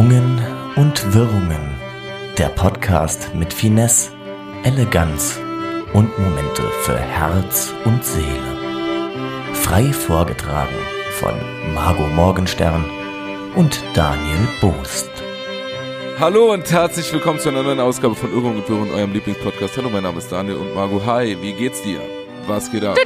Schwungen und Wirrungen. Der Podcast mit Finesse, Eleganz und Momente für Herz und Seele. Frei vorgetragen von Margot Morgenstern und Daniel Boost. Hallo und herzlich willkommen zu einer neuen Ausgabe von Irrung und Wirrung, eurem Lieblingspodcast. Hallo, mein Name ist Daniel und Margot. Hi, wie geht's dir? Was geht ab?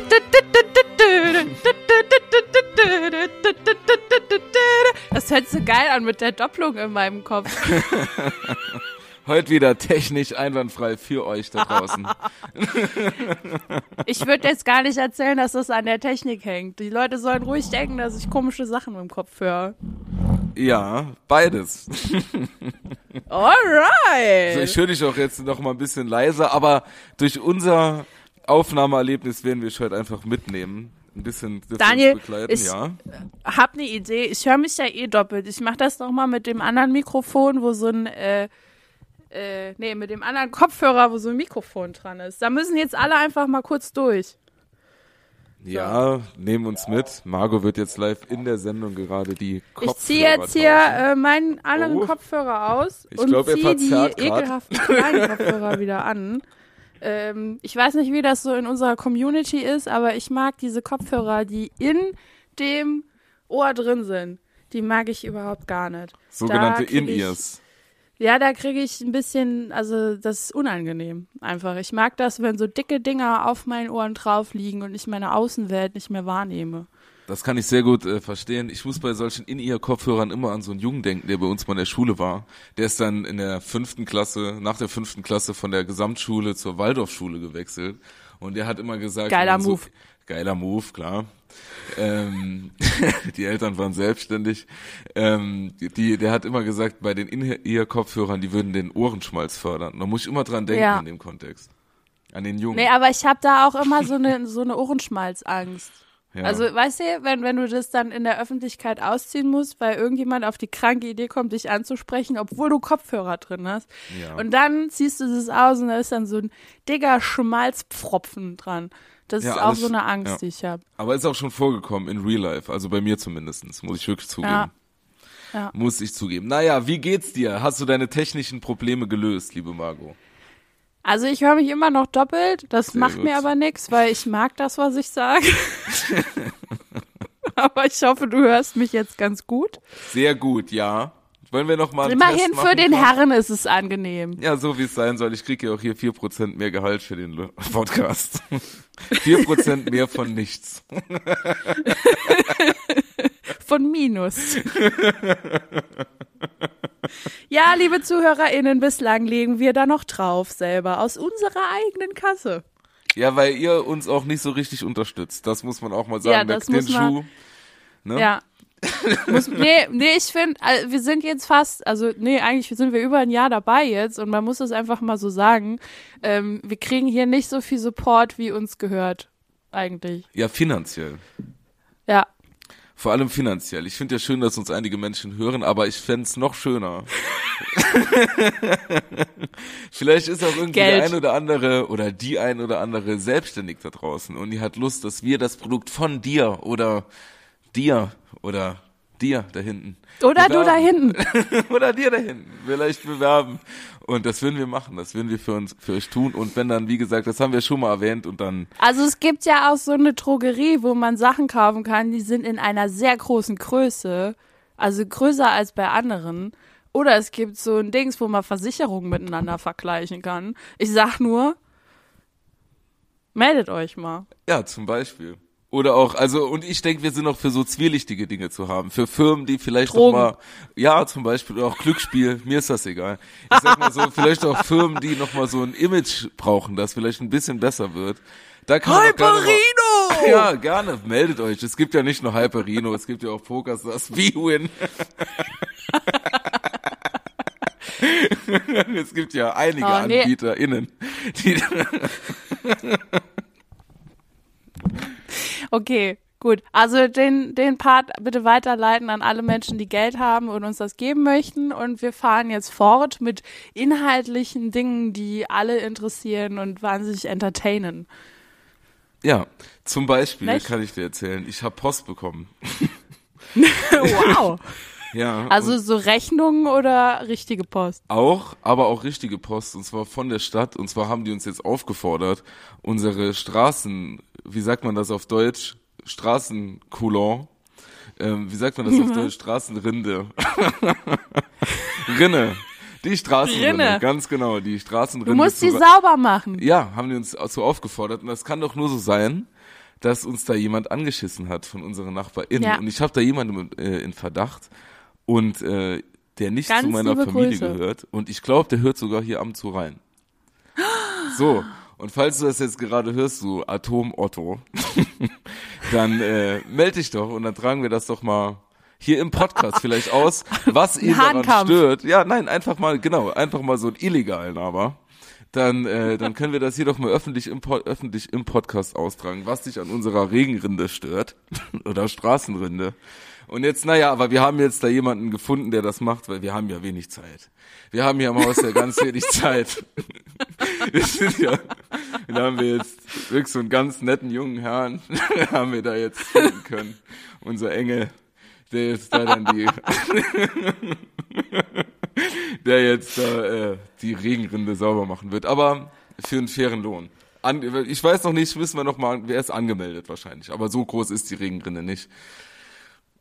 Geil an mit der Doppelung in meinem Kopf. Heute wieder technisch einwandfrei für euch da draußen. Ich würde jetzt gar nicht erzählen, dass das an der Technik hängt. Die Leute sollen ruhig denken, dass ich komische Sachen im Kopf höre. Ja, beides. Alright. Also ich höre dich auch jetzt noch mal ein bisschen leiser, aber durch unser Aufnahmeerlebnis werden wir dich heute einfach mitnehmen. Ein bisschen Daniel, begleiten, ich ja. hab eine Idee. Ich höre mich ja eh doppelt. Ich mache das noch mal mit dem anderen Mikrofon, wo so ein äh, äh, nee, mit dem anderen Kopfhörer, wo so ein Mikrofon dran ist. Da müssen jetzt alle einfach mal kurz durch. Ja, nehmen uns mit. Margot wird jetzt live in der Sendung gerade die Kopfhörer Ich ziehe jetzt hier äh, meinen anderen Oh. Kopfhörer aus Ich und ziehe die grad. ekelhaften kleinen Kopfhörer wieder an. Ähm, ich weiß nicht, wie das so in unserer Community ist, aber ich mag diese Kopfhörer, die in dem Ohr drin sind. Die mag ich überhaupt gar nicht. sogenannte In-Ears. Ja, da kriege ich ein bisschen, also das ist unangenehm einfach. Ich mag das, wenn so dicke Dinger auf meinen Ohren drauf liegen und ich meine Außenwelt nicht mehr wahrnehme. Das kann ich sehr gut äh, verstehen. Ich muss bei solchen In-Ear-Kopfhörern immer an so einen Jungen denken, der bei uns mal in der Schule war. Der ist dann in der fünften Klasse, nach der fünften Klasse von der Gesamtschule zur Waldorfschule gewechselt. Und der hat immer gesagt, Geiler man Move. So, geiler Move, klar. Ähm, die Eltern waren selbstständig. Ähm, die, der hat immer gesagt, bei den In-Ear-Kopfhörern, die würden den Ohrenschmalz fördern. Da muss ich immer dran denken Ja. in dem Kontext. An den Jungen. Nee, aber ich habe da auch immer so eine, so eine Ohrenschmalzangst. Ja. Also, weißt du, wenn, wenn du das dann in der Öffentlichkeit ausziehen musst, weil irgendjemand auf die kranke Idee kommt, dich anzusprechen, obwohl du Kopfhörer drin hast. Ja. Und dann ziehst du das aus und da ist dann so ein dicker Schmalzpfropfen dran. Das Ja, ist auch alles- so eine Angst, die ich habe. Aber ist auch schon vorgekommen in Real Life, also bei mir zumindestens, muss ich wirklich zugeben. Ja. Ja. Muss ich zugeben. Naja, wie geht's dir? Hast du deine technischen Probleme gelöst, liebe Margot? Also ich höre mich immer noch doppelt. Das Sehr macht gut. mir aber nichts, weil ich mag das, was ich sage. aber ich hoffe, du hörst mich jetzt ganz gut. Sehr gut, ja. Wollen wir noch mal Immerhin Test für den Frank? Herren ist es angenehm. Ja, so wie es sein soll. Ich kriege ja auch hier 4% mehr Gehalt für den Podcast. 4% mehr von nichts. Von Minus. ja, liebe ZuhörerInnen, bislang legen wir da noch drauf selber aus unserer eigenen Kasse. Ja, weil ihr uns auch nicht so richtig unterstützt. Das muss man auch mal sagen. Ja, das den muss man- Schuh. Ne? Ja. Muss, nee, nee, ich finde, wir sind jetzt fast, also nee, eigentlich sind wir über ein Jahr dabei jetzt und man muss es einfach mal so sagen. Ähm, wir kriegen hier nicht so viel Support, wie uns gehört, eigentlich. ja, finanziell. Ja. Vor allem finanziell. Ich finde ja schön, dass uns einige Menschen hören, aber ich fänd's es noch schöner. Vielleicht ist auch irgendwie Geld. der ein oder andere oder die ein oder andere selbstständig da draußen und die hat Lust, dass wir das Produkt von dir oder dir oder dir da hinten Oder du bewerben. da hinten. oder dir da hinten vielleicht bewerben. Und das würden wir machen, das würden wir für uns, für euch tun. Und wenn dann, wie gesagt, das haben wir schon mal erwähnt und dann, Also es gibt ja auch so eine Drogerie, wo man Sachen kaufen kann, die sind in einer sehr großen Größe, also größer als bei anderen. Oder es gibt so ein Dings, wo man Versicherungen miteinander vergleichen kann. Ich sag nur, meldet euch mal. Ja, zum Beispiel. Oder auch, also, und ich denke, wir sind auch für so zwielichtige Dinge zu haben. Für Firmen, die vielleicht Drogen. noch mal, ja, zum Beispiel, oder auch Glücksspiel, mir ist das egal. Ich sag mal so, vielleicht auch Firmen, die noch mal so ein Image brauchen, das vielleicht ein bisschen besser wird. Da kann gerne mal- Hyperino! Ja, gerne, meldet euch. Es gibt ja nicht nur Hyperino, es gibt ja auch Pokerstars, V-Win. es gibt ja einige Oh, nee. AnbieterInnen, die, Okay, gut. Also den, den Part bitte weiterleiten an alle Menschen, die Geld haben und uns das geben möchten. Und wir fahren jetzt fort mit inhaltlichen Dingen, die alle interessieren und wahnsinnig entertainen. Ja, zum Beispiel Nicht? kann ich dir erzählen, ich habe Post bekommen. wow. Ja. Also so Rechnungen oder richtige Post? auch, aber auch richtige Post, und zwar von der Stadt. Und zwar haben die uns jetzt aufgefordert, unsere Straßen, wie sagt man das auf Deutsch? Straßencoulon. Ähm, wie sagt man das auf Deutsch? Straßenrinde. Rinne. Die Straßenrinne, Rinne. ganz genau, die Straßenrinde. Du musst die sauber machen. Ja, haben die uns so aufgefordert. Und das kann doch nur so sein, dass uns da jemand angeschissen hat von unseren NachbarInnen. Ja. Und ich habe da jemanden äh, in Verdacht und äh, der nicht Ganz zu meiner Familie Grüße. gehört. Und ich glaube, der hört sogar hier am zu rein. So, und falls du das jetzt gerade hörst, du Atom-Otto, dann äh, melde dich doch und dann tragen wir das doch mal hier im Podcast vielleicht aus, was ihn daran stört. Ja, nein, einfach mal, genau, einfach mal so einen illegalen aber. Dann, äh, dann können wir das hier doch mal öffentlich im, öffentlich im Podcast austragen, was dich an unserer Regenrinde stört oder Straßenrinde. Und jetzt, naja, aber wir haben jetzt da jemanden gefunden, der das macht, weil wir haben ja wenig Zeit. Wir haben hier im Haus ja ganz wenig Zeit. Wir sind ja, da haben wir jetzt wirklich so einen ganz netten jungen Herrn, haben wir da jetzt finden können. Unser Engel, der jetzt da dann die, der jetzt äh, die Regenrinde sauber machen wird. Aber für einen fairen Lohn. An, ich weiß noch nicht, wissen wir noch mal, wer ist angemeldet wahrscheinlich. Aber so groß ist die Regenrinne nicht.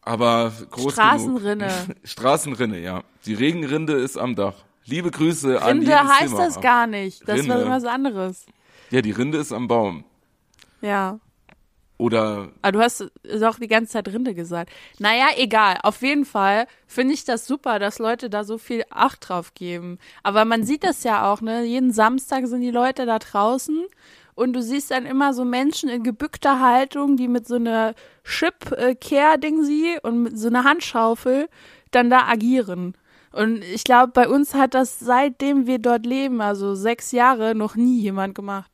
Aber groß Straßenrinne. genug. Straßenrinne, ja. Die Regenrinde ist am Dach. Liebe Grüße an Rinde heißt Zimmer. das gar nicht. Das war Rinde. was anderes. Ja, die Rinde ist am Baum. Ja. Oder Aber du hast auch die ganze Zeit Rinde gesagt. Naja, egal. Auf jeden Fall finde ich das super, dass Leute da so viel Acht drauf geben. Aber man sieht das ja auch, ne? Jeden Samstag sind die Leute da draußen und du siehst dann immer so Menschen in gebückter Haltung, die mit so einer Chip-Care-Ding sie und mit so einer Handschaufel dann da agieren. Und ich glaube, bei uns hat das seitdem wir dort leben, also sechs Jahre, noch nie jemand gemacht.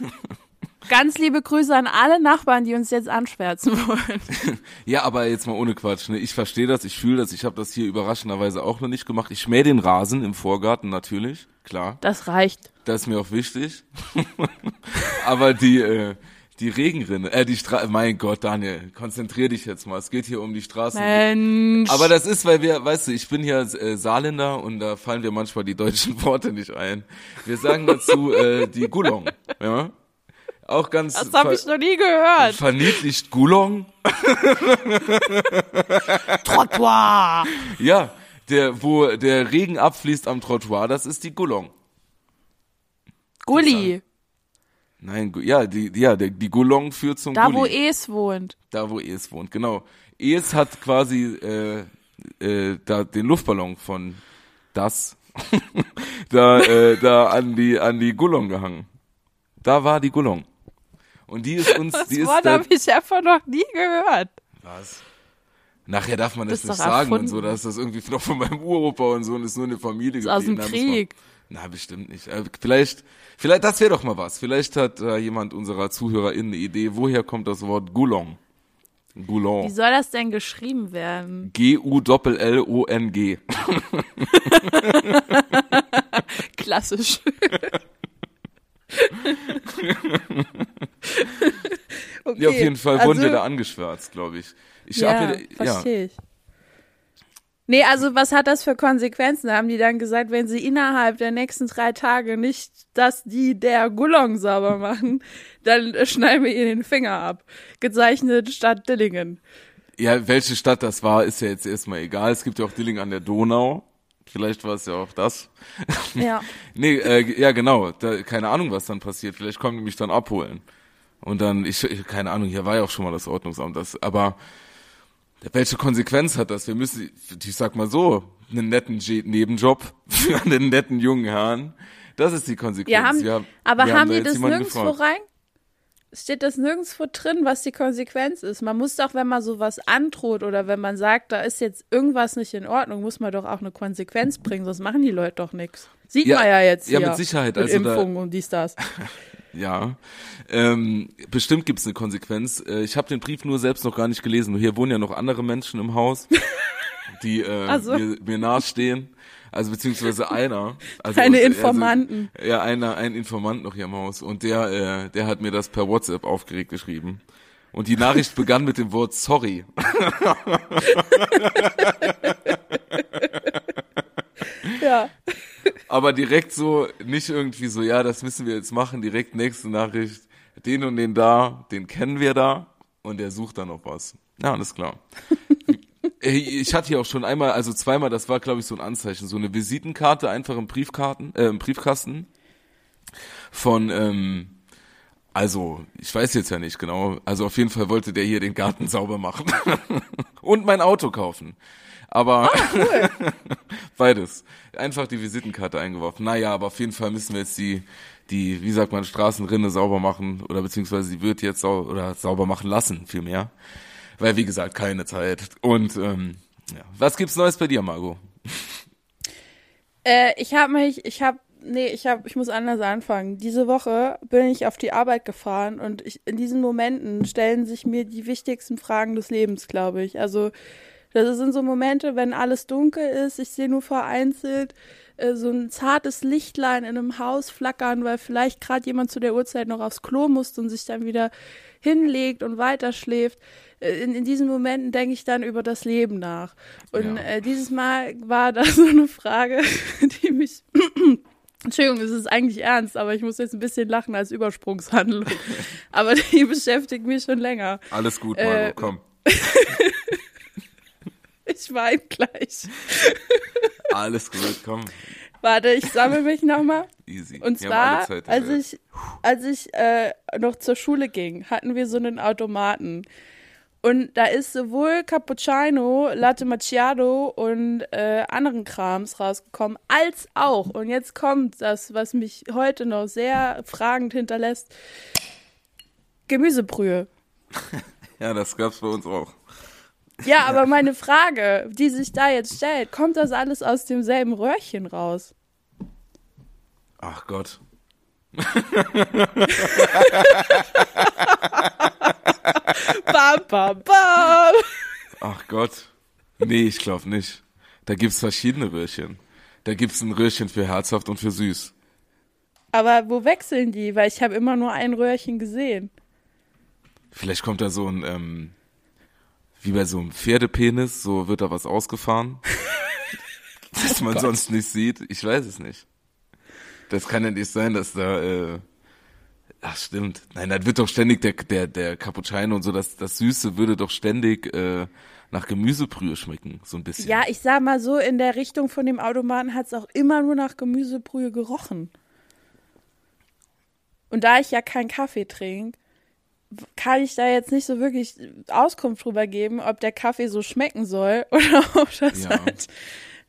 Ganz liebe Grüße an alle Nachbarn, die uns jetzt anschwärzen wollen. ja, aber jetzt mal ohne Quatsch. Ne? Ich verstehe das, ich fühle das. Ich habe das hier überraschenderweise auch noch nicht gemacht. Ich schmähe den Rasen im Vorgarten natürlich, klar. Das reicht. Das ist mir auch wichtig. aber die äh, die Regenrinne, äh die Stra mein Gott, Daniel, konzentrier dich jetzt mal. Es geht hier um die Straßen. Mensch. Aber das ist, weil wir, weißt du, ich bin hier äh, Saarländer und da fallen wir manchmal die deutschen Worte nicht ein. Wir sagen dazu äh, die Gulong, ja. Auch ganz das habe ich noch nie gehört. verniedlicht Gulong. Trottoir. Ja, der, wo der Regen abfließt am Trottoir, das ist die Gulong. Gulli. Nein, ja, die, ja, der, die Gulong führt zum Da, Gulli. wo Es wohnt. Da, wo Es wohnt, genau. Es hat quasi äh, äh, da den Luftballon von das da, äh, da an die an die Gulong gehangen. Da war die Gulong. Und die ist uns, Das die ist Wort habe ich einfach noch nie gehört. was? Nachher darf man das, Das nicht sagen und erfunden. so, dass das irgendwie noch von meinem Uropa und so und ist nur eine Familie ist aus dem geblieben. Müssen wir- Krieg. Na, bestimmt nicht. Äh, vielleicht, vielleicht, das wäre doch mal was. Vielleicht hat äh, jemand unserer ZuhörerInnen eine Idee, woher kommt das Wort? Wie Goulon. soll das denn geschrieben werden? G-U-L-L-O-N-G. Klassisch. okay, Ja, auf jeden Fall wurden also, wir da angeschwärzt, glaube ich. Ich ja, mir, da- ja, verstehe ich. Nee, also was hat das für Konsequenzen? Da haben die dann gesagt, wenn sie innerhalb der nächsten drei Tage nicht das die der Gulong sauber machen, dann schneiden wir ihr den Finger ab. Gezeichnet Stadt Dillingen. ja, welche Stadt das war, ist ja jetzt erstmal egal. Es gibt ja auch Dilling an der Donau. Vielleicht war es ja auch das. Ja. Nee, äh, ja genau. Da, keine Ahnung, was dann passiert. Vielleicht kommen die mich dann abholen. Und dann, ich, ich keine Ahnung, hier war ja auch schon mal das Ordnungsamt. Das, aber welche Konsequenz hat das? Wir müssen, ich sag mal so, einen netten Nebenjob für einen netten jungen Herrn. Das ist die Konsequenz. Ja, haben, Wir aber wir haben da die das nirgendwo gefragt. rein? Steht das nirgendwo drin, was die Konsequenz ist? Man muss doch, wenn man sowas androht oder wenn man sagt, da ist jetzt irgendwas nicht in Ordnung, muss man doch auch eine Konsequenz bringen, sonst machen die Leute doch nichts. Sieht Ja, man ja jetzt ja, hier. mit Sicherheit. Mit Also da- Impfungen und dies, das. Ja, ähm, bestimmt gibt's eine Konsequenz. Äh, ich habe den Brief nur selbst noch gar nicht gelesen. Hier wohnen ja noch andere Menschen im Haus, die äh, so. mir, mir nahestehen. Also beziehungsweise einer. Also Deine also Informanten. Also, ja, einer, ein Informant noch hier im Haus. Und der, äh, der hat mir das per WhatsApp aufgeregt geschrieben. Und die Nachricht begann mit dem Wort sorry. ja. Aber direkt so, nicht irgendwie so, ja, das müssen wir jetzt machen, direkt nächste Nachricht, den und den da, den kennen wir da und der sucht dann noch was. Ja, alles klar. ich hatte hier auch schon einmal, also zweimal, das war glaube ich so ein Anzeichen, so eine Visitenkarte einfach im Briefkarten, äh, im Briefkasten von, ähm, also ich weiß jetzt ja nicht genau, also auf jeden Fall wollte der hier den Garten sauber machen und mein Auto kaufen. Aber Ah, cool. beides. Einfach die Visitenkarte eingeworfen. Naja, aber auf jeden Fall müssen wir jetzt die, die, wie sagt man, Straßenrinne sauber machen oder beziehungsweise sie wird jetzt sau oder sauber machen lassen, vielmehr. Weil, wie gesagt, keine Zeit. Und ähm, ja. was gibt's Neues bei dir, Margot? Äh, ich habe mich, ich habe, nee, ich habe, ich muss anders anfangen. Diese Woche bin ich auf die Arbeit gefahren und ich, in diesen Momenten stellen sich mir die wichtigsten Fragen des Lebens, glaube ich. Also das sind so Momente, wenn alles dunkel ist, ich sehe nur vereinzelt äh, so ein zartes Lichtlein in einem Haus flackern, weil vielleicht gerade jemand zu der Uhrzeit noch aufs Klo muss und sich dann wieder hinlegt und weiterschläft. Äh, In, in diesen Momenten denke ich dann über das Leben nach. Und Ja. äh, dieses Mal war da so eine Frage, die mich. Entschuldigung, es ist eigentlich ernst, aber ich muss jetzt ein bisschen lachen als Übersprungshandlung. aber die beschäftigt mich schon länger. Alles gut, Äh, Margot, komm. Ich weine gleich. Alles gut, komm. Warte, ich sammle mich nochmal. Easy. Und zwar, als ich, als ich äh, noch zur Schule ging, hatten wir so einen Automaten. Und da ist sowohl Cappuccino, Latte Macchiato und äh, anderen Krams rausgekommen, als auch, und jetzt kommt das, was mich heute noch sehr fragend hinterlässt, Gemüsebrühe. Ja, das gab's bei uns auch. Ja, aber meine Frage, die sich da jetzt stellt, kommt das alles aus demselben Röhrchen raus? Ach Gott. Bam, bam, bam. Ach Gott. Nee, ich glaube nicht. Da gibt's verschiedene Röhrchen. Da gibt's ein Röhrchen für herzhaft und für süß. Aber wo wechseln die? Weil ich habe immer nur ein Röhrchen gesehen. Vielleicht kommt da so ein, ähm, wie bei so einem Pferdepenis, so wird da was ausgefahren. das man sonst nicht sieht. Ich weiß es nicht. Das kann ja nicht sein, dass da, äh, ach stimmt. Nein, das wird doch ständig der, der, der Cappuccino und so, das, das Süße würde doch ständig, äh, nach Gemüsebrühe schmecken, so ein bisschen. Ja, ich sag mal so, in der Richtung von dem Automaten hat es auch immer nur nach Gemüsebrühe gerochen. Und da ich ja keinen Kaffee trinke, kann ich da jetzt nicht so wirklich Auskunft drüber geben, ob der Kaffee so schmecken soll oder ob das Ja. halt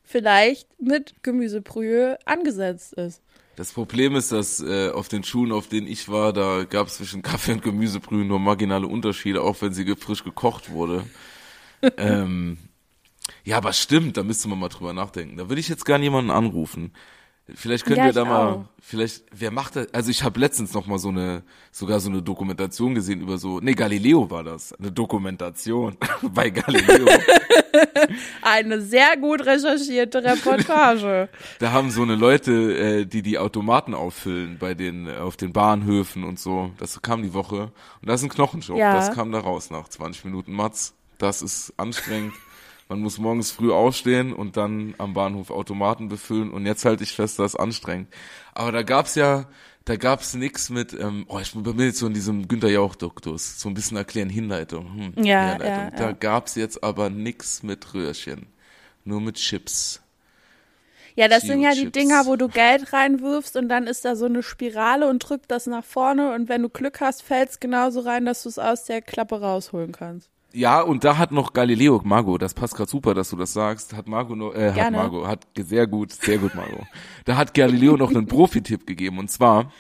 vielleicht mit Gemüsebrühe angesetzt ist. Das Problem ist, dass äh, auf den Schulen, auf denen ich war, da gab es zwischen Kaffee und Gemüsebrühe nur marginale Unterschiede, auch wenn sie ge- frisch gekocht wurde. ähm, ja, aber stimmt, da müsste man mal drüber nachdenken. Da würde ich jetzt gerne jemanden anrufen. Vielleicht können Ja, wir da mal, auch. vielleicht, wer macht das? Also ich habe letztens noch mal so eine, sogar so eine Dokumentation gesehen über so, nee, Galileo war das, eine Dokumentation bei Galileo. Eine sehr gut recherchierte Reportage. Da haben so eine Leute, äh, die die Automaten auffüllen bei den auf den Bahnhöfen und so. Das kam die Woche und das ist ein Knochenjob. Ja. Das kam da raus nach 20 Minuten Matz. Das ist anstrengend. Man muss morgens früh aufstehen und dann am Bahnhof Automaten befüllen und jetzt halte ich fest, das ist anstrengend. Aber da gab's ja, da gab's nix mit, ähm, oh, ich bin jetzt so in diesem Günter Jauch-Duktus, so ein bisschen erklären, Hinleitung. Hm, Ja, Herleitung. ja, Da ja. gab's jetzt aber nix mit Röhrchen, nur mit Chips. Ja, das sind ja die. Dinger, wo du Geld reinwirfst und dann ist da so eine Spirale und drückt das nach vorne und wenn du Glück hast, fällt's genauso rein, dass du es aus der Klappe rausholen kannst. Ja, und da hat noch Galileo, Margot, das passt gerade super, dass du das sagst, hat Margot noch, äh, hat Gerne. Margot, hat sehr gut, sehr gut, Margot. Da hat Galileo noch einen Profi-Tipp gegeben, und zwar,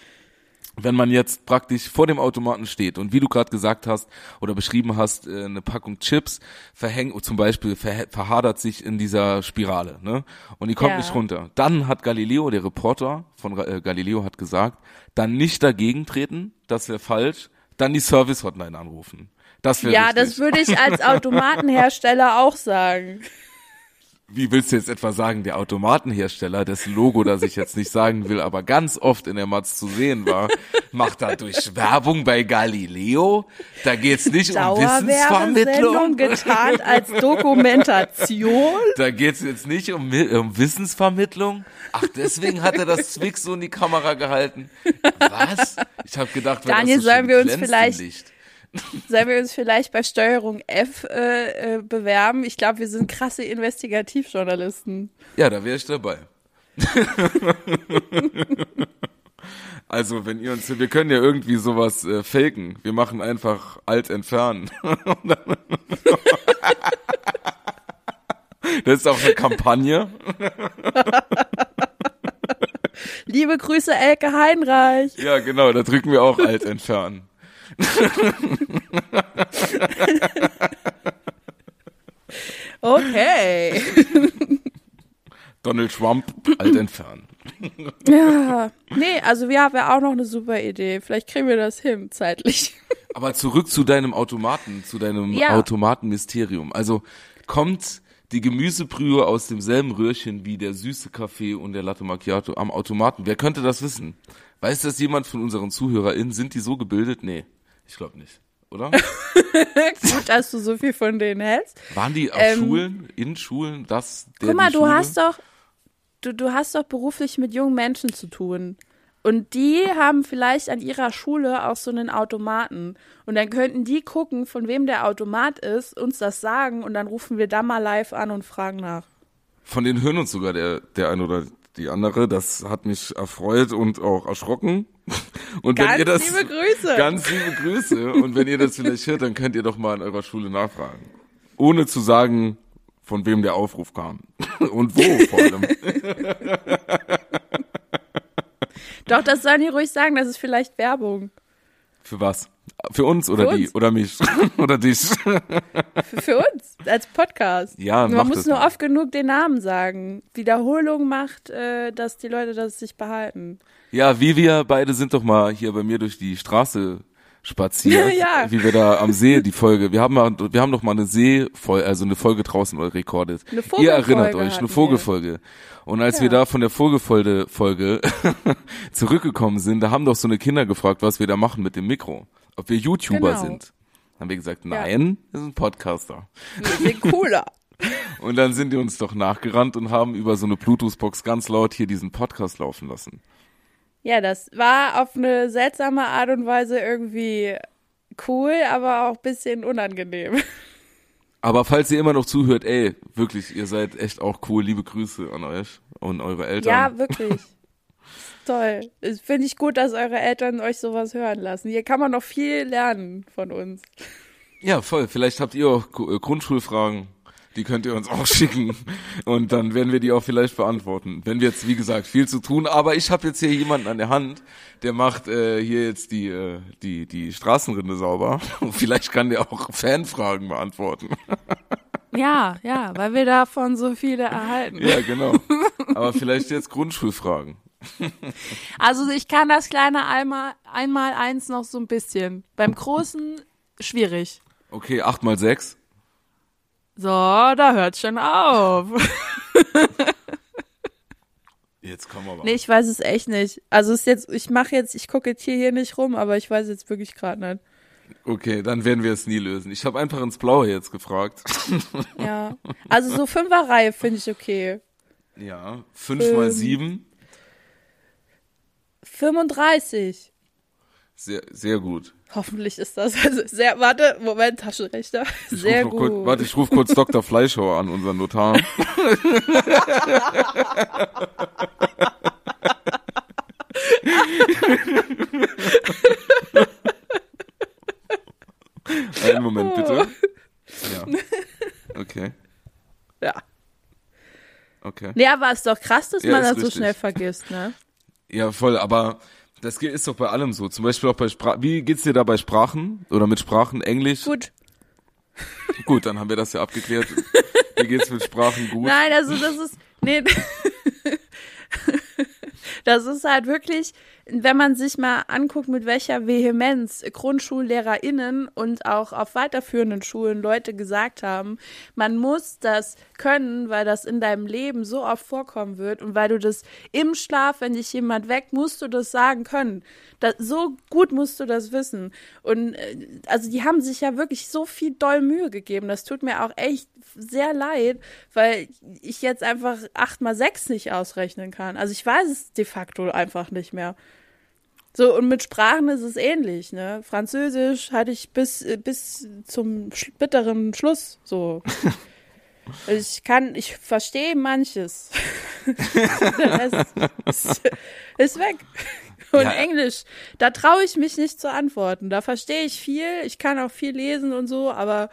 wenn man jetzt praktisch vor dem Automaten steht und wie du gerade gesagt hast oder beschrieben hast, äh, eine Packung Chips verhängt, zum Beispiel ver verhadert sich in dieser Spirale, ne? Und die kommt Ja. nicht runter. Dann hat Galileo, der Reporter von äh, Galileo hat gesagt, dann nicht dagegen treten, das wäre falsch, dann die Service-Hotline anrufen. Das wäre Ja, richtig. das würde ich als Automatenhersteller auch sagen. Wie willst du jetzt etwa sagen, der Automatenhersteller, dessen Logo, das ich jetzt nicht sagen will, aber ganz oft in der Matz zu sehen war, macht dadurch Werbung bei Galileo? Da geht's nicht um Wissensvermittlung. getarnt als Dokumentation. Da geht's jetzt nicht um, um Wissensvermittlung. Ach, deswegen hat er das Zwick so in die Kamera gehalten. Was? Ich habe gedacht, Daniel, das so sollen wir uns vielleicht- Licht. Sollen wir uns vielleicht bei Steuerung F äh, äh, bewerben? Ich glaube, wir sind krasse Investigativjournalisten. Ja, da wäre ich dabei. also, wenn ihr uns, wir können ja irgendwie sowas äh, faken. Wir machen einfach alt entfernen. das ist auch eine Kampagne. Liebe Grüße, Elke Heinreich. Ja, genau, da drücken wir auch alt entfernen. Okay. Donald Trump, alt entfernen. Ja. Nee, also wir haben ja auch noch eine super Idee. Vielleicht kriegen wir das hin, zeitlich. Aber zurück zu deinem Automaten, zu deinem Ja. Automatenmysterium. Also kommt die Gemüsebrühe aus demselben Röhrchen wie der süße Kaffee und der Latte Macchiato am Automaten. Wer könnte das wissen? Weiß das jemand von unseren ZuhörerInnen? Sind die so gebildet? Nee, ich glaube nicht. Oder? Gut, dass du so viel von denen hältst. Waren die auf Ähm, Schulen, in Schulen, das, der Guck mal, du hast doch, du, du hast doch beruflich mit jungen Menschen zu tun. Und die haben vielleicht an ihrer Schule auch so einen Automaten. Und dann könnten die gucken, von wem der Automat ist, uns das sagen und dann rufen wir da mal live an und fragen nach. Von denen hören uns sogar der, der eine oder die andere. Das hat mich erfreut und auch erschrocken. Und wenn Ganz ihr das, liebe Grüße. Ganz liebe Grüße. Und wenn ihr das vielleicht hört, dann könnt ihr doch mal an eurer Schule nachfragen. Ohne zu sagen, von wem der Aufruf kam. Und wo vor allem. Doch, das sollen die ruhig sagen, das ist vielleicht Werbung. Für was? Für uns oder Für die? uns. Oder mich? oder dich? Für, für uns, als Podcast. Ja, Man muss nur mal. oft genug den Namen sagen. Wiederholung macht, äh, dass die Leute das sich behalten. Ja, wie wir beide sind doch mal hier bei mir durch die Straße spaziert, Ja. wie wir da am See die Folge. Wir haben mal, wir haben doch mal eine See, also eine Folge draußen recorded. Eine Ihr erinnert euch, eine wir. Vogelfolge. Und als wir da von der Vogelfolge Folge zurückgekommen sind, da haben doch so eine Kinder gefragt, was wir da machen mit dem Mikro, ob wir YouTuber Genau. sind. Haben wir gesagt, nein, wir sind Podcaster. Wir sind cooler. Und dann sind die uns doch nachgerannt und haben über so eine Bluetooth-Box ganz laut hier diesen Podcast laufen lassen. Ja, das war auf eine seltsame Art und Weise irgendwie cool, aber auch ein bisschen unangenehm. Aber falls ihr immer noch zuhört, ey, wirklich, ihr seid echt auch cool. Liebe Grüße an euch und eure Eltern. Ja, wirklich. Toll. Finde ich gut, dass eure Eltern euch sowas hören lassen. Hier kann man noch viel lernen von uns. Ja, voll. Vielleicht habt ihr auch äh, Grundschulfragen. Die könnt ihr uns auch schicken. Und dann werden wir die auch vielleicht beantworten. Wenn wir jetzt, wie gesagt, viel zu tun. Aber ich habe jetzt hier jemanden an der Hand, der macht äh, hier jetzt die, äh, die, die Straßenrinde sauber. Und vielleicht kann der auch Fanfragen beantworten. Ja, ja, weil wir davon so viele erhalten. Ja, genau. Aber vielleicht jetzt Grundschulfragen. Also ich kann das kleine einmal, einmal eins noch so ein bisschen. Beim großen schwierig. Okay, acht mal sechs. So, da hört schon auf. Jetzt kommen wir mal. Nee, ich weiß es echt nicht. Also es ist jetzt, ich mache jetzt, ich gucke jetzt hier, hier nicht rum, aber ich weiß jetzt wirklich gerade nicht. Okay, dann werden wir es nie lösen. Ich habe einfach ins Blaue jetzt gefragt. Ja. Also so Fünferreihe finde ich okay. Ja, fünf mal Ähm. sieben. 35. Sehr, sehr gut. Hoffentlich ist das also sehr, warte, Moment, Taschenrechner. Ich Sehr gut. Kurz, warte, ich rufe kurz Dr. Fleischhauer an, unseren Notar. Einen Moment, bitte. Ja. Okay, Ja. okay. Nee, aber ist doch krass, dass Ja, man das so richtig. schnell vergisst, ne? Ja, voll, aber das ist doch bei allem so. Zum Beispiel auch bei Sprachen. Wie geht's dir da bei Sprachen? Oder mit Sprachen? Englisch? Gut. Gut, dann haben wir das ja abgeklärt. Wie geht's mit Sprachen gut? Nein, also das ist, nee. Das ist halt wirklich wenn man sich mal anguckt, mit welcher Vehemenz GrundschullehrerInnen und auch auf weiterführenden Schulen Leute gesagt haben, man muss das können, weil das in deinem Leben so oft vorkommen wird und weil du das im Schlaf, wenn dich jemand weckt, musst du das sagen können. Das, so gut musst du das wissen. Und äh, also die haben sich ja wirklich so viel doll Mühe gegeben. Das tut mir auch echt sehr leid, weil ich jetzt einfach acht mal sechs nicht ausrechnen kann. Also ich weiß es de facto einfach nicht mehr. So, und mit Sprachen ist es ähnlich, ne? Französisch hatte ich bis, bis zum bitteren Schluss so. Ich kann, ich verstehe manches. Ist, ist weg. Und ja. Englisch, da traue ich mich nicht zu antworten. Da verstehe ich viel, ich kann auch viel lesen und so, aber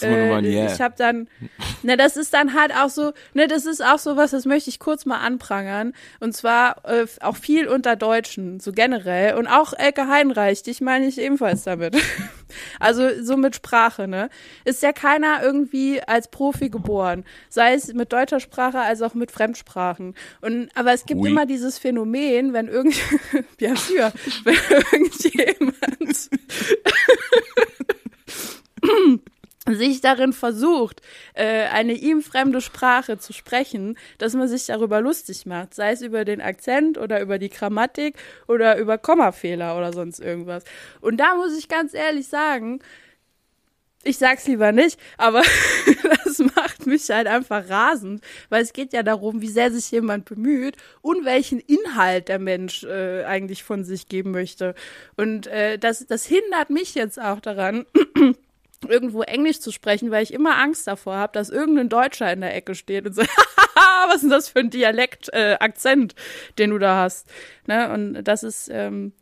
äh, yeah. ich habe dann, ne, das ist dann halt auch so, ne, das ist auch so was, das möchte ich kurz mal anprangern. Und zwar äh, auch viel unter Deutschen, so generell. Und auch Elke Heinreich, dich meine ich ebenfalls damit. also so mit Sprache, ne? Ist ja keiner irgendwie als Profi geboren. Sei es mit deutscher Sprache als auch mit Fremdsprachen. Und, aber es gibt oui. immer dieses Phänomen, wenn irgend, ja, für, wenn irgendjemand sich darin versucht, äh, eine ihm fremde Sprache zu sprechen, dass man sich darüber lustig macht, sei es über den Akzent oder über die Grammatik oder über Kommafehler oder sonst irgendwas. Und da muss ich ganz ehrlich sagen, ich sag's lieber nicht, aber das macht mich halt einfach rasend, weil es geht ja darum, wie sehr sich jemand bemüht und welchen Inhalt der Mensch äh, eigentlich von sich geben möchte. Und äh, das, das hindert mich jetzt auch daran, irgendwo Englisch zu sprechen, weil ich immer Angst davor habe, dass irgendein Deutscher in der Ecke steht und so, was ist das für ein Dialekt, äh, Akzent, den du da hast. Ne? Und das ist, ähm,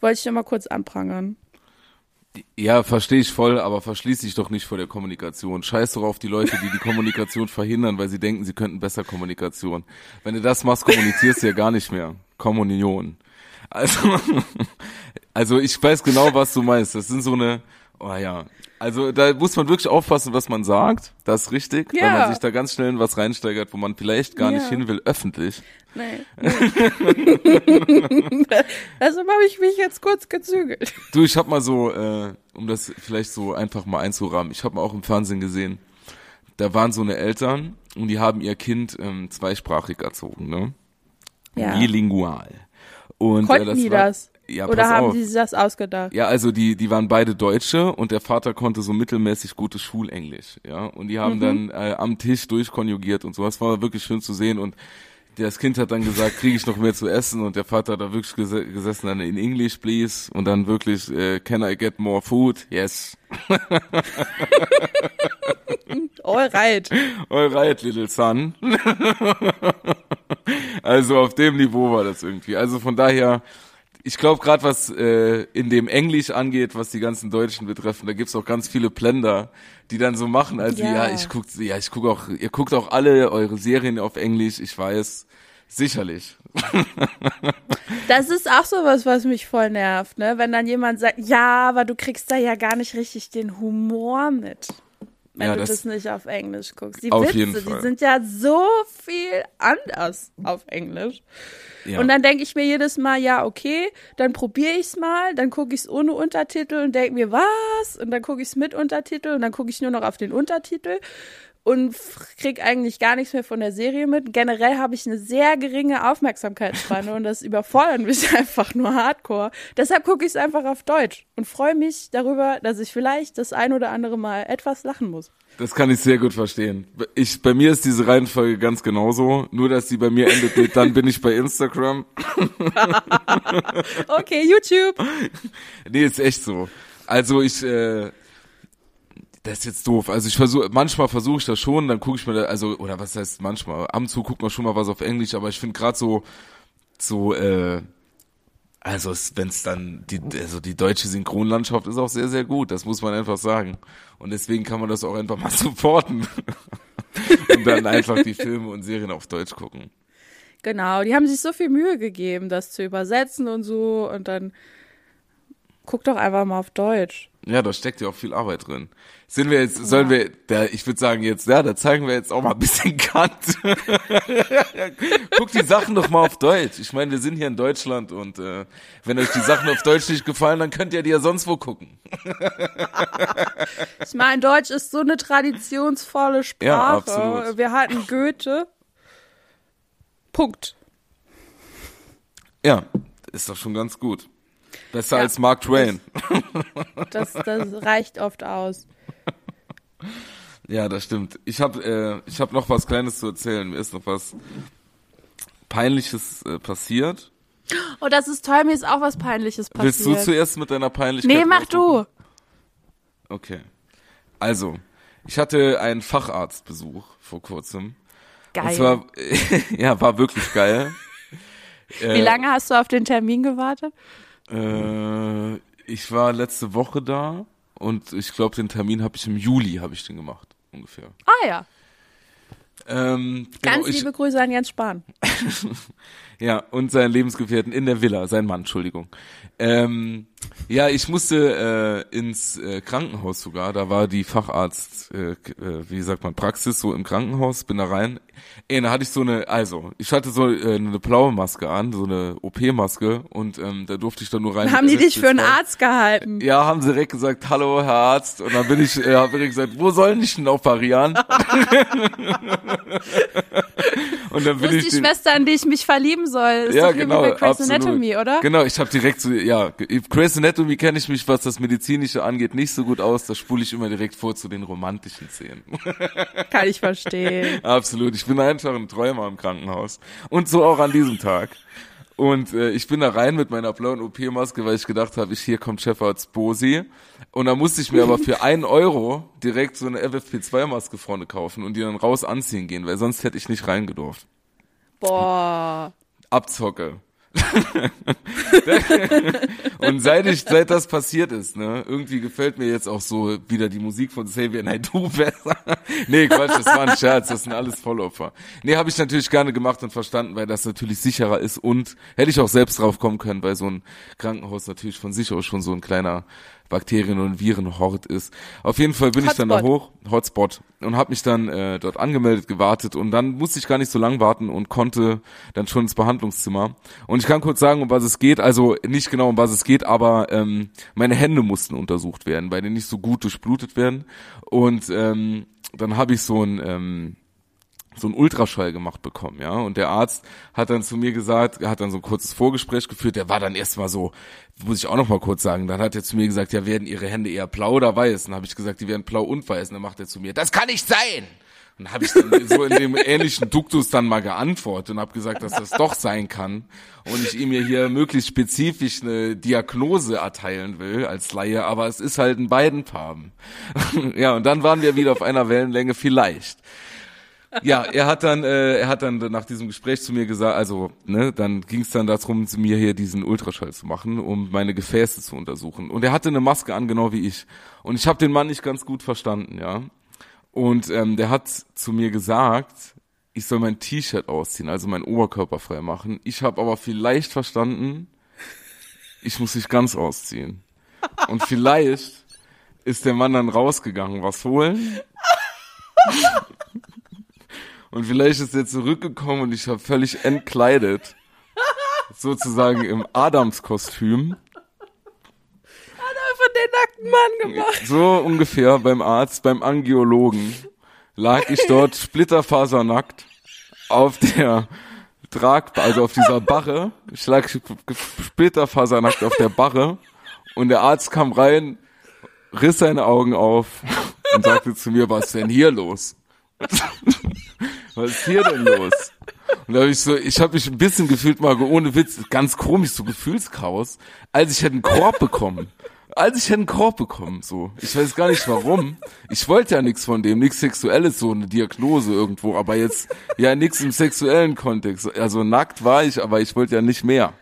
wollte ich mal kurz anprangern. Ja, verstehe ich voll, aber verschließ dich doch nicht vor der Kommunikation. Scheiß doch auf die Leute, die die Kommunikation verhindern, weil sie denken, sie könnten besser Kommunikation. Wenn du das machst, kommunizierst du ja gar nicht mehr. Kommunion. Also, also ich weiß genau, was du meinst. Das sind so eine, oh ja, also da muss man wirklich aufpassen, was man sagt. Das ist richtig, ja. weil man sich da ganz schnell in was reinsteigert, wo man vielleicht gar ja. nicht hin will, öffentlich. Nee. also habe ich mich jetzt kurz gezügelt. Du, ich habe mal so, äh, um das vielleicht so einfach mal einzurahmen, ich habe mal auch im Fernsehen gesehen, da waren so eine Eltern und die haben ihr Kind ähm, zweisprachig erzogen, ne? Ja. Bilingual. Und, Konnten äh, das die war, das? Ja, Oder haben auf. die das ausgedacht? Ja, also die, die waren beide Deutsche und der Vater konnte so mittelmäßig gutes Schulenglisch, ja. Und die haben mhm. dann äh, am Tisch durchkonjugiert und so. Das war wirklich schön zu sehen und das Kind hat dann gesagt, kriege ich noch mehr zu essen und der Vater hat da wirklich ges gesessen dann in English, please und dann wirklich, äh, can I get more food? Yes. All right. All right, little son. also auf dem Niveau war das irgendwie. Also von daher, ich glaube gerade was äh, in dem Englisch angeht, was die ganzen Deutschen betreffen, da gibt's auch ganz viele Blender, die dann so machen, also ja, ja ich guck, ja ich guck auch, ihr guckt auch alle eure Serien auf Englisch, ich weiß, sicherlich. das ist auch sowas, was mich voll nervt, ne? Wenn dann jemand sagt, ja, aber du kriegst da ja gar nicht richtig den Humor mit wenn ja, du das, das, nicht auf Englisch guckst. Die Witze, die sind ja so viel anders auf Englisch. Ja. Und dann denke ich mir jedes Mal, ja, okay, dann probiere ich es mal, dann gucke ich es ohne Untertitel und denke mir, was? Und dann gucke ich es mit Untertitel und dann gucke ich nur noch auf den Untertitel und krieg eigentlich gar nichts mehr von der Serie mit. Generell habe ich eine sehr geringe Aufmerksamkeitsspanne und das überfordert mich einfach nur hardcore. Deshalb gucke ich es einfach auf Deutsch und freue mich darüber, dass ich vielleicht das ein oder andere Mal etwas lachen muss. Das kann ich sehr gut verstehen. Ich, bei mir ist diese Reihenfolge ganz genauso, nur dass sie bei mir endet mit, dann bin ich bei Instagram. okay, YouTube. Nee, ist echt so. Also ich, äh, das ist jetzt doof. Also ich versuche, manchmal versuche ich das schon, dann gucke ich mir da, also, oder was heißt manchmal, ab und zu guckt man schon mal was auf Englisch, aber ich finde gerade so, so, äh, also wenn es dann, die, also die deutsche Synchronlandschaft ist auch sehr, sehr gut, das muss man einfach sagen. Und deswegen kann man das auch einfach mal supporten. und dann einfach die Filme und Serien auf Deutsch gucken. Genau, die haben sich so viel Mühe gegeben, das zu übersetzen und so und dann guck doch einfach mal auf Deutsch. Ja, da steckt ja auch viel Arbeit drin. Sind wir jetzt, sollen wir, da, ich würde sagen jetzt, ja, da zeigen wir jetzt auch mal ein bisschen Kant. Guckt die Sachen doch mal auf Deutsch. Ich meine, wir sind hier in Deutschland und äh, wenn euch die Sachen auf Deutsch nicht gefallen, dann könnt ihr die ja sonst wo gucken. Ich meine, Deutsch ist so eine traditionsvolle Sprache. Ja, absolut. Wir hatten Goethe. Punkt. Ja, ist doch schon ganz gut. Besser Ja. als Mark Twain. Das, das reicht oft aus. Ja, das stimmt. Ich habe äh, ich hab noch was Kleines zu erzählen. Mir ist noch was Peinliches äh, passiert. Oh, das ist toll, mir ist auch was Peinliches passiert. Willst du zuerst mit deiner Peinlichkeit? Nee, mach aufrufen? du. Okay. Also, ich hatte einen Facharztbesuch vor kurzem. Geil. Und zwar, ja, war wirklich geil. Wie lange hast du auf den Termin gewartet? Äh, ich war letzte Woche da und ich glaube, den Termin habe ich im Juli habe ich den gemacht ungefähr. Ah ja. Ähm, Ganz genau, ich, liebe Grüße an Jens Spahn. Ja, und seinen Lebensgefährten in der Villa, sein Mann, Entschuldigung. Ähm, ja, ich musste äh, ins äh, Krankenhaus sogar, da war die Facharzt, äh, äh, wie sagt man, Praxis so im Krankenhaus, bin da rein. Ey, da hatte ich so eine, also, ich hatte so äh, eine blaue Maske an, so eine OP-Maske und ähm, da durfte ich dann nur rein. Haben die dich für einen FFP2. Arzt gehalten? Ja, haben sie direkt gesagt, hallo Herr Arzt. Und dann bin ich, äh, hab ich gesagt, wo sollen ich denn operieren? und dann Wo bin ich ist die den, Schwester, in die ich mich verlieben soll? Ist ja, genau, bei Grey's absolut. Anatomy, oder? Genau, ich habe direkt so, ja, Grey's Anatomy kenne ich mich, was das Medizinische angeht, nicht so gut aus. Da spule ich immer direkt vor zu den romantischen Szenen. Kann ich verstehen. Absolut, ich bin einfach ein Träumer im Krankenhaus. Und so auch an diesem Tag. Und äh, ich bin da rein mit meiner blauen OP-Maske, weil ich gedacht habe, ich hier kommt Chefarzt Bosi. Und da musste ich mir aber für einen Euro direkt so eine FFP2-Maske vorne kaufen und die dann raus anziehen gehen, weil sonst hätte ich nicht reingedurft. Boah. Abzocke. und seit ich, seit das passiert ist, ne, irgendwie gefällt mir jetzt auch so wieder die Musik von Xavier Naidoo besser. nee, Quatsch, das war ein Scherz, das sind alles Vollopfer. Nee, habe ich natürlich gerne gemacht und verstanden, weil das natürlich sicherer ist und hätte ich auch selbst drauf kommen können, weil so ein Krankenhaus natürlich von sich aus schon so ein kleiner Bakterien- und Virenhort ist. Auf jeden Fall bin ich dann da Hotspot. hoch, Hotspot, und habe mich dann äh, dort angemeldet, gewartet und dann musste ich gar nicht so lang warten und konnte dann schon ins Behandlungszimmer. Und ich kann kurz sagen, um was es geht, also nicht genau um was es geht, aber ähm, meine Hände mussten untersucht werden, weil die nicht so gut durchblutet werden. Und ähm, dann habe ich so ein ähm, so einen Ultraschall gemacht bekommen, ja. Und der Arzt hat dann zu mir gesagt, hat dann so ein kurzes Vorgespräch geführt, der war dann erstmal so, muss ich auch noch mal kurz sagen, dann hat er zu mir gesagt, ja, werden ihre Hände eher blau oder weiß? Und dann habe ich gesagt, die werden blau und weiß. Und dann macht er zu mir, das kann nicht sein! Und habe ich dann so in dem ähnlichen Duktus dann mal geantwortet und habe gesagt, dass das doch sein kann und ich ihm ja hier möglichst spezifisch eine Diagnose erteilen will als Laie, aber es ist halt in beiden Farben. ja, und dann waren wir wieder auf einer Wellenlänge vielleicht. Ja, er hat dann, äh, er hat dann nach diesem Gespräch zu mir gesagt, also, ne, dann ging es dann darum, zu mir hier diesen Ultraschall zu machen, um meine Gefäße zu untersuchen. Und er hatte eine Maske an, genau wie ich. Und ich habe den Mann nicht ganz gut verstanden, ja. Und ähm, der hat zu mir gesagt, ich soll mein T-Shirt ausziehen, also meinen Oberkörper frei machen. Ich habe aber vielleicht verstanden, ich muss mich ganz ausziehen. Und vielleicht ist der Mann dann rausgegangen, was holen. Und vielleicht ist er zurückgekommen und ich habe völlig entkleidet, sozusagen im Adamskostüm, Von den nackten Mann gemacht. so ungefähr beim Arzt, beim Angiologen, lag ich dort splitterfasernackt auf der Trag, also auf dieser Barre. Ich lag splitterfasernackt auf der Barre und der Arzt kam rein, riss seine Augen auf und sagte zu mir, was ist denn hier los? Was ist hier denn los? Und da habe ich so, ich habe mich ein bisschen gefühlt, mal ohne Witz, ganz komisch, so Gefühlschaos, als ich hätte einen Korb bekommen. Als ich hätte einen Korb bekommen, so. Ich weiß gar nicht warum. Ich wollte ja nichts von dem, nichts Sexuelles, so eine Diagnose irgendwo, aber jetzt ja nichts im sexuellen Kontext. Also nackt war ich, aber ich wollte ja nicht mehr.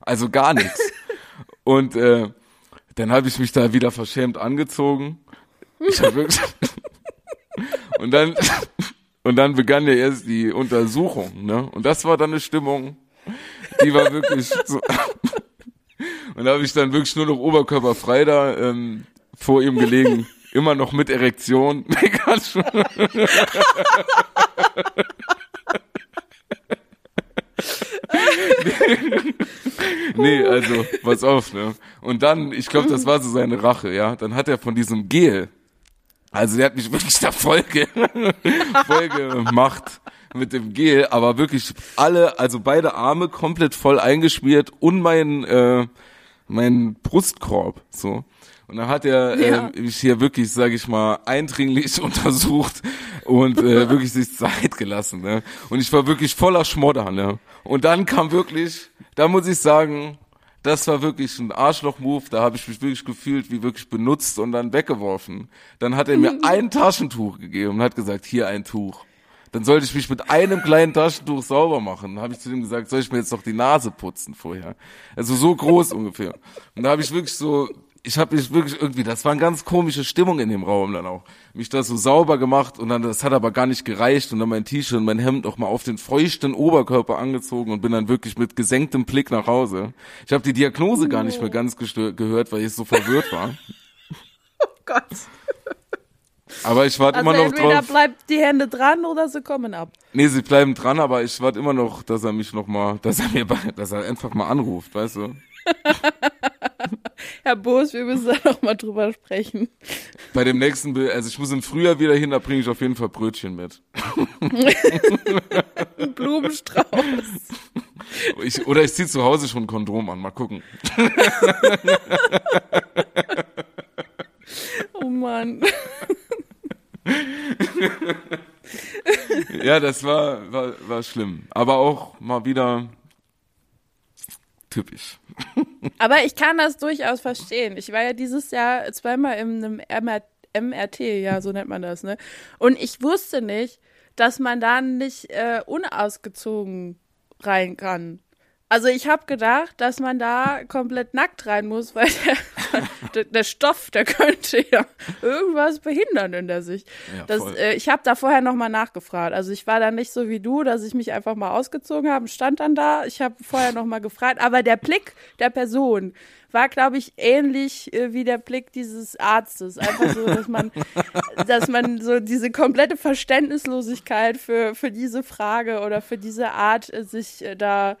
Also gar nichts. Und äh, dann habe ich mich da wieder verschämt angezogen. Ich hab wirklich und dann und dann begann ja erst die Untersuchung, ne? Und das war dann eine Stimmung, die war wirklich so. Und da habe ich dann wirklich nur noch oberkörperfrei da ähm, vor ihm gelegen, immer noch mit Erektion. nee, also, pass auf, ne? Und dann, ich glaube, das war so seine Rache, ja. Dann hat er von diesem Gel, also der hat mich wirklich da voll, ge voll gemacht mit dem Gel, aber wirklich alle, also beide Arme komplett voll eingeschmiert und mein, äh, mein Brustkorb, so. Und dann hat er Ja. äh, mich hier wirklich, sage ich mal, eindringlich untersucht und äh, wirklich sich Zeit gelassen. Ne? Und ich war wirklich voller Schmodder. Ne? Und dann kam wirklich, da muss ich sagen, das war wirklich ein Arschloch-Move. Da habe ich mich wirklich gefühlt wie wirklich benutzt und dann weggeworfen. Dann hat er mir ein Taschentuch gegeben und hat gesagt, hier ein Tuch. Dann sollte ich mich mit einem kleinen Taschentuch sauber machen. Dann habe ich zu ihm gesagt, soll ich mir jetzt noch die Nase putzen vorher? Also so groß ungefähr. Und da habe ich wirklich so, ich habe mich wirklich irgendwie, das war eine ganz komische Stimmung in dem Raum dann auch. Mich da so sauber gemacht und dann, das hat aber gar nicht gereicht und dann mein T-Shirt und mein Hemd auch mal auf den feuchten Oberkörper angezogen und bin dann wirklich mit gesenktem Blick nach Hause. Ich habe die Diagnose gar nicht mehr ganz gehört, weil ich so verwirrt war. Oh Gott. Aber ich warte Also immer noch entweder drauf. bleibt die Hände dran oder sie kommen ab. Nee, sie bleiben dran, aber ich warte immer noch, dass er mich noch mal, dass er mir, dass er einfach mal anruft, weißt du? Herr Boos, wir müssen da noch mal drüber sprechen. Bei dem nächsten, Be also ich muss im Frühjahr wieder hin, da bringe ich auf jeden Fall Brötchen mit. Ein Blumenstrauß. Ich, oder ich ziehe zu Hause schon ein Kondom an, mal gucken. Oh Mann. Ja, das war, war, war schlimm. Aber auch mal wieder typisch. Aber ich kann das durchaus verstehen. Ich war ja dieses Jahr zweimal in einem MR MRT, ja, so nennt man das, ne? Und ich wusste nicht, dass man da nicht äh, unausgezogen rein kann. Also ich habe gedacht, dass man da komplett nackt rein muss, weil der, der, der Stoff, der könnte ja irgendwas behindern in der Sicht. Ja, das, äh, ich habe da vorher noch mal nachgefragt. Also ich war da nicht so wie du, dass ich mich einfach mal ausgezogen habe, stand dann da. Ich habe vorher noch mal gefragt, aber der Blick der Person war, glaube ich, ähnlich äh, wie der Blick dieses Arztes. Einfach so, dass man, dass man so diese komplette Verständnislosigkeit für für diese Frage oder für diese Art äh, sich äh, da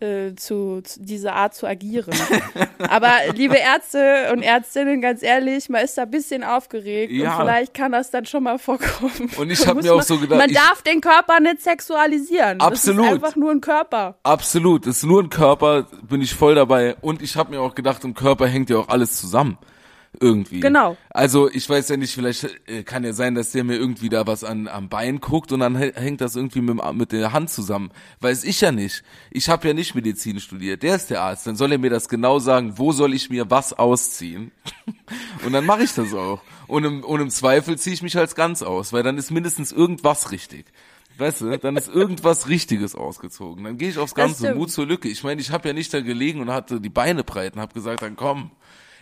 äh, zu, zu diese Art zu agieren. Aber liebe Ärzte und Ärztinnen, ganz ehrlich, man ist da ein bisschen aufgeregt Ja. und vielleicht kann das dann schon mal vorkommen. Und ich Da hab muss mir auch man, so gedacht, man darf den Körper nicht sexualisieren. Absolut. Das ist einfach nur ein Körper. Absolut, ist nur ein Körper, bin ich voll dabei. Und ich habe mir auch gedacht, im Körper hängt ja auch alles zusammen. Irgendwie. Genau. Also ich weiß ja nicht, vielleicht äh, kann ja sein, dass der mir irgendwie da was an am Bein guckt und dann hä- hängt das irgendwie mit, mit der Hand zusammen. Weiß ich ja nicht. Ich habe ja nicht Medizin studiert. Der ist der Arzt. Dann soll er mir das genau sagen, wo soll ich mir was ausziehen. und dann mache ich das auch. Und im, und im Zweifel ziehe ich mich als ganz aus, weil dann ist mindestens irgendwas richtig. Weißt du, dann ist irgendwas Richtiges ausgezogen. Dann gehe ich aufs Ganze. Mut zur Lücke. Ich meine, ich habe ja nicht da gelegen und hatte die Beine breit und habe gesagt, dann komm.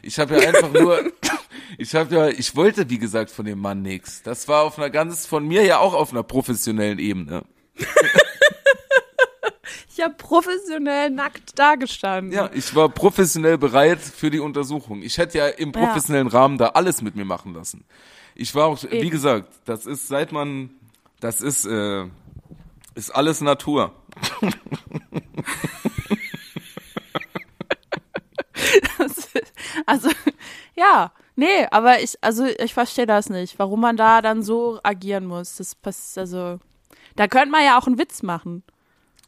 Ich habe ja einfach nur, ich habe ja, ich wollte wie gesagt von dem Mann nix. Das war auf einer ganz, von mir ja auch auf einer professionellen Ebene. Ich habe professionell nackt dagestanden. Ja, ich war professionell bereit für die Untersuchung. Ich hätte ja im Ja. professionellen Rahmen da alles mit mir machen lassen. Ich war auch, wie Eben. gesagt, das ist seit man, das ist, äh, ist alles Natur. Also, ja, nee, aber ich, also ich verstehe das nicht, warum man da dann so agieren muss. Das passt, also, da könnte man ja auch einen Witz machen.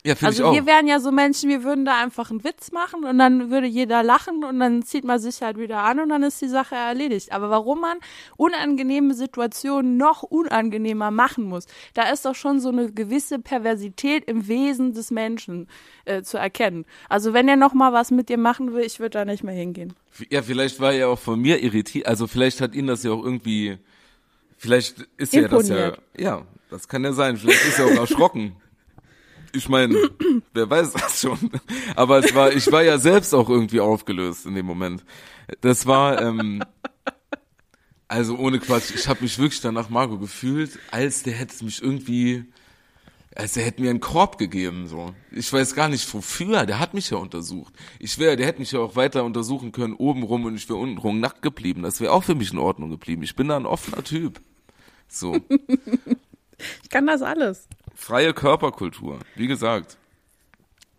Ja, ich Also auch. wir wären ja so Menschen, wir würden da einfach einen Witz machen und dann würde jeder lachen und dann zieht man sich halt wieder an und dann ist die Sache erledigt. Aber warum man unangenehme Situationen noch unangenehmer machen muss, da ist doch schon so eine gewisse Perversität im Wesen des Menschen äh, zu erkennen. Also wenn er noch mal was mit dir machen will, ich würde da nicht mehr hingehen. Ja, vielleicht war er auch von mir irritiert. Also vielleicht hat ihn das ja auch irgendwie, vielleicht ist er das ja, ja, das kann ja sein. Vielleicht ist er auch erschrocken. Ich meine, wer weiß das schon. Aber es war, ich war ja selbst auch irgendwie aufgelöst in dem Moment. Das war, ähm, also ohne Quatsch, ich habe mich wirklich danach Marco gefühlt, als der hätte mich irgendwie, Also er hätte mir einen Korb gegeben, so. Ich weiß gar nicht wofür. Der hat mich ja untersucht. Ich wäre, der hätte mich ja auch weiter untersuchen können, oben rum und ich wäre unten rum nackt geblieben. Das wäre auch für mich in Ordnung geblieben. Ich bin da ein offener Typ. So. Ich kann das alles. Freie Körperkultur. Wie gesagt.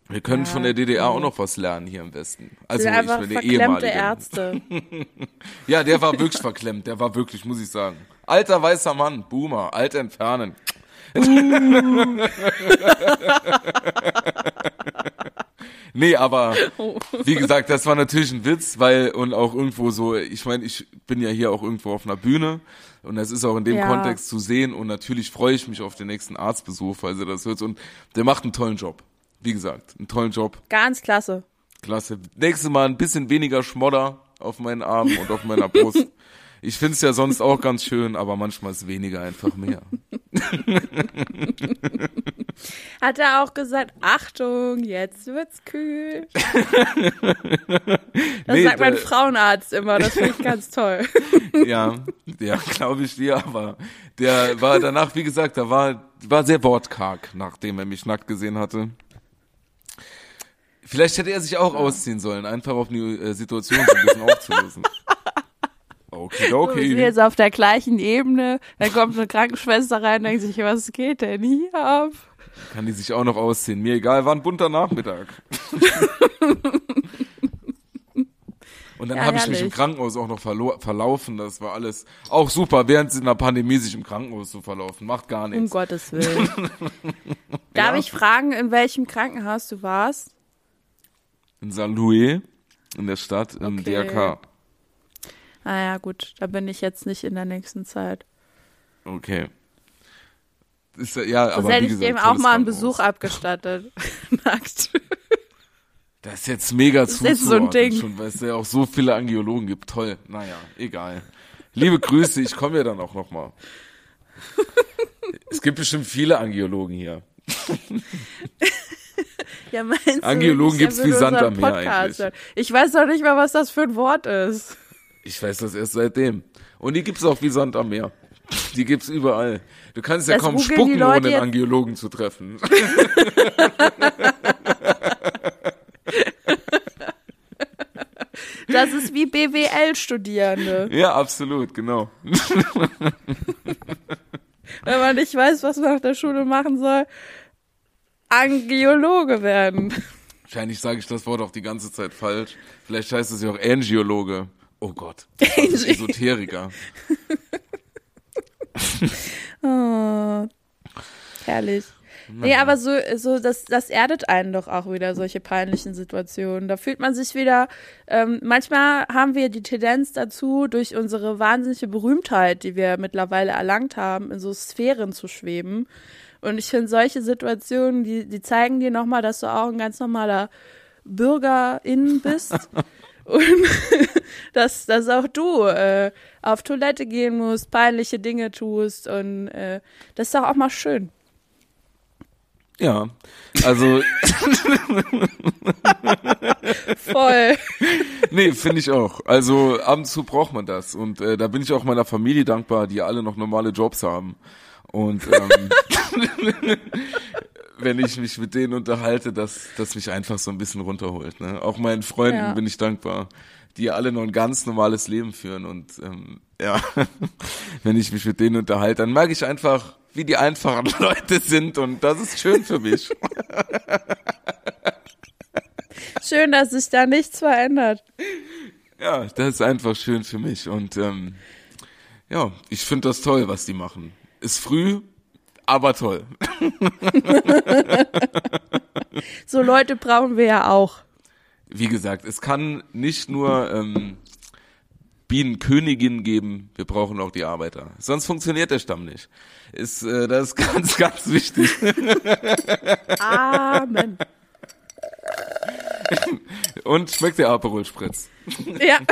Wir können Ja, von der DDR okay. auch noch was lernen hier im Westen. Also ich bin der verklemmte ehemalige. Ärzte. Ja, der war wirklich verklemmt. Der war wirklich, muss ich sagen. Alter weißer Mann, Boomer, alt entfernen. nee, aber wie gesagt, das war natürlich ein Witz, weil und auch irgendwo so, ich meine, ich bin ja hier auch irgendwo auf einer Bühne und das ist auch in dem Ja. Kontext zu sehen und natürlich freue ich mich auf den nächsten Arztbesuch, weil sie das hört und der macht einen tollen Job. Wie gesagt, einen tollen Job. Ganz klasse. Klasse. Nächstes Mal ein bisschen weniger Schmodder auf meinen Armen und auf meiner Brust. Ich find's ja sonst auch ganz schön, aber manchmal ist weniger einfach mehr. Hat er auch gesagt, Achtung, jetzt wird's kühl. Das Nee, sagt mein Frauenarzt immer, das finde ich ganz toll. Ja, ja, glaube ich dir, aber der war danach, wie gesagt, da war, war sehr wortkarg, nachdem er mich nackt gesehen hatte. Vielleicht hätte er sich auch ausziehen sollen, einfach auf die äh, Situation so ein bisschen aufzulösen. Okay, Wir sind okay. jetzt auf der gleichen Ebene, dann kommt eine Krankenschwester rein und denkt sich, was geht denn hier ab? Kann die sich auch noch ausziehen. Mir egal, war ein bunter Nachmittag. Und dann Ja, habe ich mich im. Krankenhaus auch noch verlaufen. Das war alles auch super, während in der Pandemie sich im Krankenhaus zu verlaufen. Macht gar Um nichts. Gottes Willen. Darf Ja. ich fragen, in welchem Krankenhaus du warst? In St. Louis, in der Stadt, im Okay. DRK. Ah ja, gut, da bin ich jetzt nicht in der nächsten Zeit. Okay. Ist, ja- Sonst aber hätte wie ich gesagt, dem auch mal einen. Besuch abgestattet. Nackt. Das ist jetzt mega ist jetzt so ein Ding. schon, weil es ja auch so viele Angiologen gibt. Toll. Naja, egal. Liebe Grüße, ich komme ja dann auch noch mal. Es gibt bestimmt viele Angiologen hier. Ja, meinst Angiologen ich gibt's wie würde Sand am Meer eigentlich. Ich weiß doch nicht mal, was das für ein Wort ist. Ich weiß das erst seitdem. Und die gibt's auch wie Sand am Meer. Die gibt's überall. Du kannst ja Das kaum googeln die spucken, ohne einen Angiologen zu treffen. Das ist wie BWL-Studierende. ja, absolut, genau. Wenn man nicht weiß, was man nach der Schule machen soll, Angiologe werden. Wahrscheinlich sage ich das Wort auch die ganze Zeit falsch. Vielleicht heißt es ja auch Angiologe. Oh Gott. Das Angi- Esoteriker. Oh, herrlich. Nee, aber so, so das, das erdet einen doch auch wieder, solche peinlichen Situationen. Da fühlt man sich wieder, ähm, manchmal haben wir die Tendenz dazu, durch unsere wahnsinnige Berühmtheit, die wir mittlerweile erlangt haben, in so Sphären zu schweben. Und ich finde, solche Situationen, die, die zeigen dir nochmal, dass du auch ein ganz normaler Bürgerin bist. Und dass, dass auch du äh, auf Toilette gehen musst, peinliche Dinge tust und äh, das ist doch auch mal schön. Ja. Also, Voll. nee, finde ich auch. Also, ab und zu braucht man das. Und äh, da bin ich auch meiner Familie dankbar, die alle noch normale Jobs haben. Und ähm, wenn ich mich mit denen unterhalte, dass das mich einfach so ein bisschen runterholt. Ne? Auch meinen Freunden Ja. bin ich dankbar, die alle noch ein ganz normales Leben führen. Und ähm, ja, wenn ich mich mit denen unterhalte, dann merke ich einfach, wie die einfachen Leute sind. Und das ist schön für mich. Schön, dass sich da nichts verändert. Ja, das ist einfach schön für mich. Und ähm, ja, ich finde das toll, was die machen. Ist früh, aber toll. So Leute brauchen wir ja auch. Wie gesagt, es kann nicht nur ähm, Bienenköniginnen geben, wir brauchen auch die Arbeiter. Sonst funktioniert der Stamm nicht. Ist, äh, das ist ganz, ganz wichtig. Amen. Und schmeckt der Aperol Spritz. ja.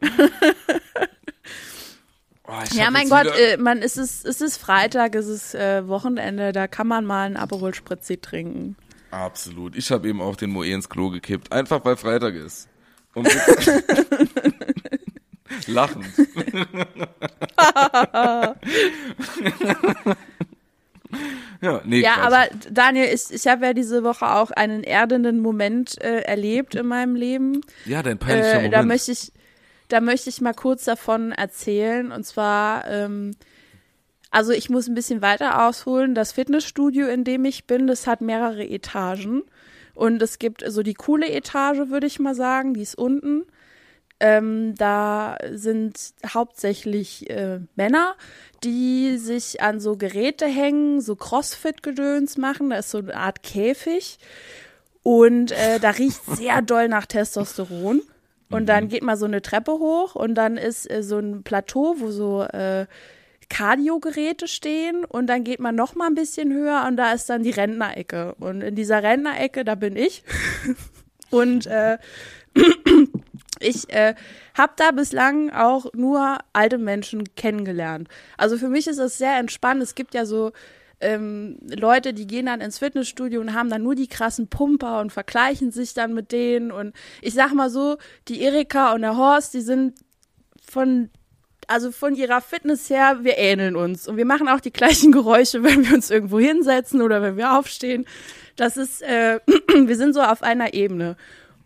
Ja, mein Gott, äh, man, es ist, es ist Freitag, es ist äh, Wochenende, da kann man mal einen Aperol Spritzi trinken. Absolut. Ich habe eben auch den Moe ins Klo gekippt. Einfach weil Freitag ist. Und lachend. Ja, nee, Ja, aber Daniel, ich, ich habe ja diese Woche auch einen erdenden Moment äh, erlebt in meinem Leben. Ja, dein peinlicher Äh, Moment. da möchte ich, da möchte ich mal kurz davon erzählen. Und zwar, ähm, also ich muss ein bisschen weiter ausholen. Das Fitnessstudio, in dem ich bin, das hat mehrere Etagen. Und es gibt so die coole Etage, würde ich mal sagen, die ist unten. Ähm, da sind hauptsächlich äh, Männer, die sich an so Geräte hängen, so Crossfit-Gedöns machen. Da ist so eine Art Käfig. Und äh, da riecht sehr doll nach Testosteron. Und dann geht mal so eine Treppe hoch und dann ist äh, so ein Plateau, wo so äh, Cardio-Geräte stehen und dann geht man noch mal ein bisschen höher und da ist dann die Rentnerecke. Und in dieser Rentnerecke, da bin ich. und äh, ich äh, habe da bislang auch nur alte Menschen kennengelernt. Also für mich ist das sehr entspannt. Es gibt ja so ähm, Leute, die gehen dann ins Fitnessstudio und haben dann nur die krassen Pumper und vergleichen sich dann mit denen. Und ich sag mal so, die Erika und der Horst, die sind von also von ihrer Fitness her, wir ähneln uns und wir machen auch die gleichen Geräusche, wenn wir uns irgendwo hinsetzen oder wenn wir aufstehen. Das ist, äh, wir sind so auf einer Ebene.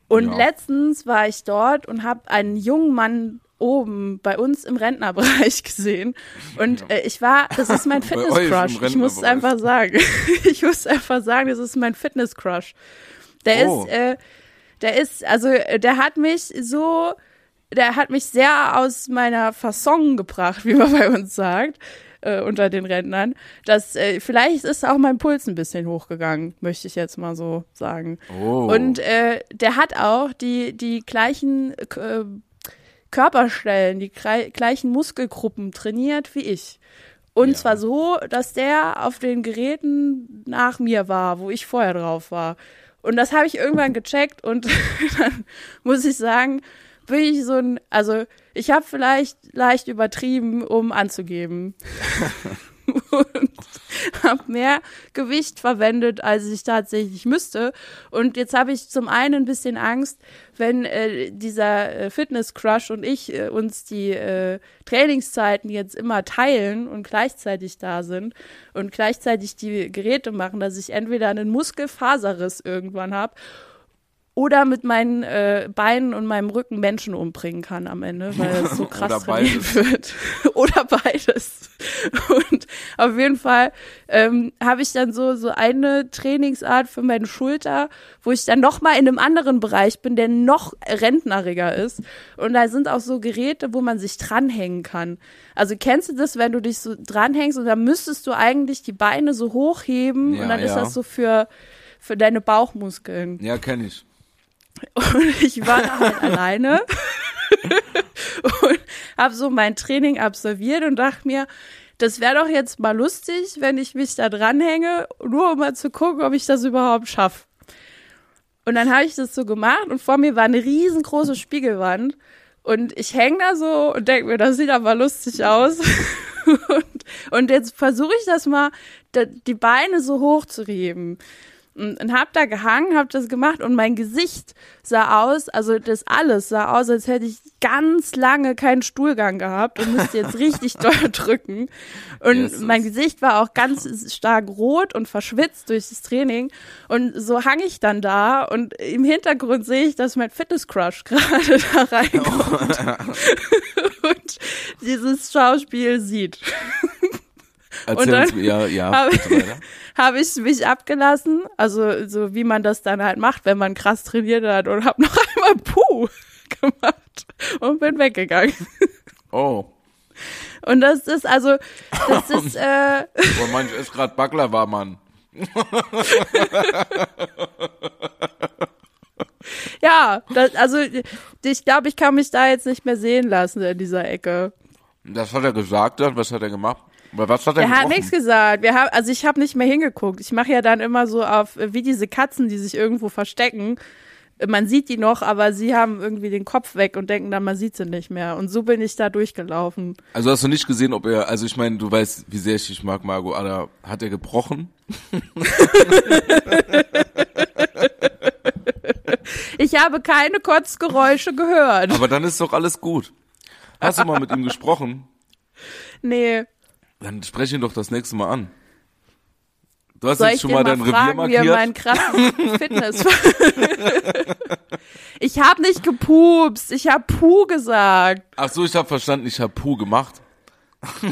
Und Ja. letztens war ich dort und habe einen jungen Mann oben bei uns im Rentnerbereich gesehen und äh, ich war, das ist mein Fitness-Crush. Ich muss es einfach sagen. ich muss einfach sagen, das ist mein Fitness-Crush. Der Oh. ist, äh, der ist, also äh, der hat mich so, der hat mich sehr aus meiner Fasson gebracht, wie man bei uns sagt, äh, unter den Rentnern. Das, äh, vielleicht ist auch mein Puls ein bisschen hochgegangen, möchte ich jetzt mal so sagen. Oh. Und äh, der hat auch die, die gleichen äh, Körperstellen, die gleichen Muskelgruppen trainiert wie ich. Und Ja. zwar so, dass der auf den Geräten nach mir war, wo ich vorher drauf war. Und das habe ich irgendwann gecheckt und dann muss ich sagen, bin ich so ein, also ich habe vielleicht leicht übertrieben, um anzugeben. und habe mehr Gewicht verwendet, als ich tatsächlich müsste. Und jetzt habe ich zum einen ein bisschen Angst, wenn äh, dieser äh, Fitness-Crush und ich äh, uns die äh, Trainingszeiten jetzt immer teilen und gleichzeitig da sind und gleichzeitig die Geräte machen, dass ich entweder einen Muskelfaserriss irgendwann habe oder mit meinen äh, Beinen und meinem Rücken Menschen umbringen kann am Ende, weil es so krass trainiert wird. oder beides. Und auf jeden Fall ähm, habe ich dann so so eine Trainingsart für meine Schulter, wo ich dann noch mal in einem anderen Bereich bin, der noch rentneriger ist. Und da sind auch so Geräte, wo man sich dranhängen kann. Also kennst du das, wenn du dich so dranhängst und dann müsstest du eigentlich die Beine so hochheben Ja, und dann ist ja. das so für für deine Bauchmuskeln. ja, kenne ich. Und ich war da halt alleine und habe so mein Training absolviert und dachte mir, das wäre doch jetzt mal lustig, wenn ich mich da dranhänge, nur um mal zu gucken, ob ich das überhaupt schaffe. Und dann habe ich das so gemacht und vor mir war eine riesengroße Spiegelwand und ich hänge da so und denke mir, das sieht aber lustig aus. und, und jetzt versuche ich das mal, die Beine so hoch zu heben und, und hab da gehangen, hab das gemacht und mein Gesicht sah aus, also das alles sah aus, als hätte ich ganz lange keinen Stuhlgang gehabt und müsste jetzt richtig doll drücken. Und Jesus. mein Gesicht war auch ganz stark rot und verschwitzt durch das Training. Und so hang ich dann da und im Hintergrund sehe ich, dass mein Fitness-Crush gerade da reinkommt und dieses Schauspiel sieht. Erzähl dann uns, ja, ja, hab- habe ich mich abgelassen, also so wie man das dann halt macht, wenn man krass trainiert hat und habe noch einmal Puh gemacht und bin weggegangen. Oh, Und das ist also, das ist, äh, boah, manch ist grad Backler war, Mann. ja, das, also ich glaube, ich kann mich da jetzt nicht mehr sehen lassen in dieser Ecke. Das hat er gesagt dann, was hat er gemacht? Aber was hat er Er hat nichts gesagt. Wir haben, also ich habe nicht mehr hingeguckt. Ich mache ja dann immer so auf, wie diese Katzen, die sich irgendwo verstecken. Man sieht die noch, aber sie haben irgendwie den Kopf weg und denken dann, man sieht sie nicht mehr. Und so bin ich da durchgelaufen. Also hast du nicht gesehen, ob er, also ich meine, du weißt, wie sehr ich dich mag, Margot, aber hat er gebrochen? Ich habe keine Kotzgeräusche gehört. Aber dann ist doch alles gut. Hast du mal mit ihm gesprochen? Nee. Dann spreche ihn doch das nächste Mal an. Du hast Soll jetzt schon mal mal dein Revier fragen, wie er markiert. meinen krassen Fitness Ich habe nicht gepupst, ich habe Puh gesagt. Ach so, ich habe verstanden, ich habe Puh gemacht.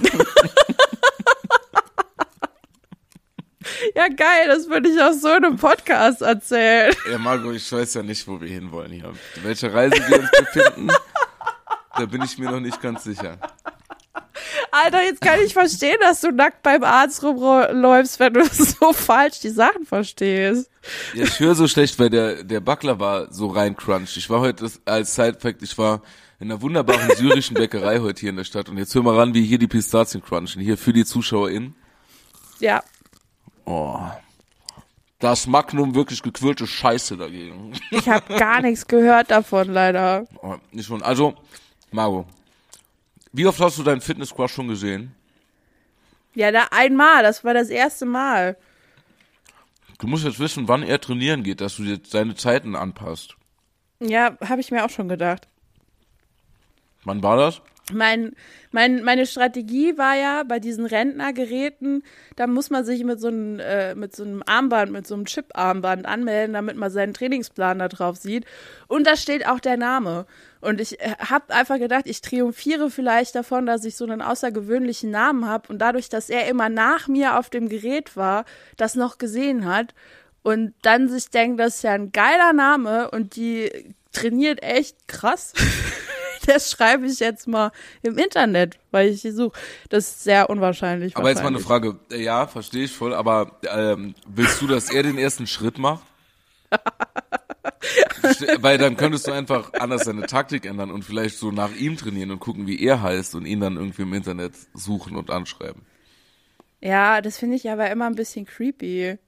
Ja, geil, das würde ich auf so einem Podcast erzählen. Ja, Margot, ich weiß ja nicht, wo wir hinwollen hier. Welche Reise wir uns befinden, da bin ich mir noch nicht ganz sicher. Alter, jetzt kann ich verstehen, dass du nackt beim Arzt rumläufst, wenn du so falsch die Sachen verstehst. Ja, ich höre so schlecht, weil der, der Backler war so rein crunch. Ich war heute, als Side-Fact, ich war in einer wunderbaren syrischen Bäckerei heute hier in der Stadt. Und jetzt hör mal ran, wie hier die Pistazien crunchen. Hier für die ZuschauerInnen. Ja, Oh. Das Magnum wirklich gequirlte Scheiße dagegen. ich habe gar nichts gehört davon, leider. Oh, nicht schon. Also, Margot, wie oft hast du deinen Fitness-Crush schon gesehen? Ja, da einmal, das war das erste Mal. Du musst jetzt wissen, wann er trainieren geht, dass du jetzt seine Zeiten anpasst. Ja, habe ich mir auch schon gedacht. Wann war das? Mein, mein, meine Strategie war ja bei diesen Rentnergeräten, da muss man sich mit so einem, äh, mit so einem Armband, mit so einem Chip-Armband anmelden, damit man seinen Trainingsplan da drauf sieht. Und da steht auch der Name. Und ich habe einfach gedacht, ich triumphiere vielleicht davon, dass ich so einen außergewöhnlichen Namen habe und dadurch, dass er immer nach mir auf dem Gerät war, das noch gesehen hat und dann sich denkt, das ist ja ein geiler Name und die trainiert echt krass. Das schreibe ich jetzt mal im Internet, weil ich sie suche. Das ist sehr unwahrscheinlich. Aber jetzt mal eine. Frage. Ja, verstehe ich voll, aber ähm, willst du, dass er den ersten Schritt macht? Weil dann könntest du einfach anders deine Taktik ändern und vielleicht so nach ihm trainieren und gucken, wie er heißt und ihn dann irgendwie im Internet suchen und anschreiben. Ja, das finde ich aber immer ein bisschen creepy.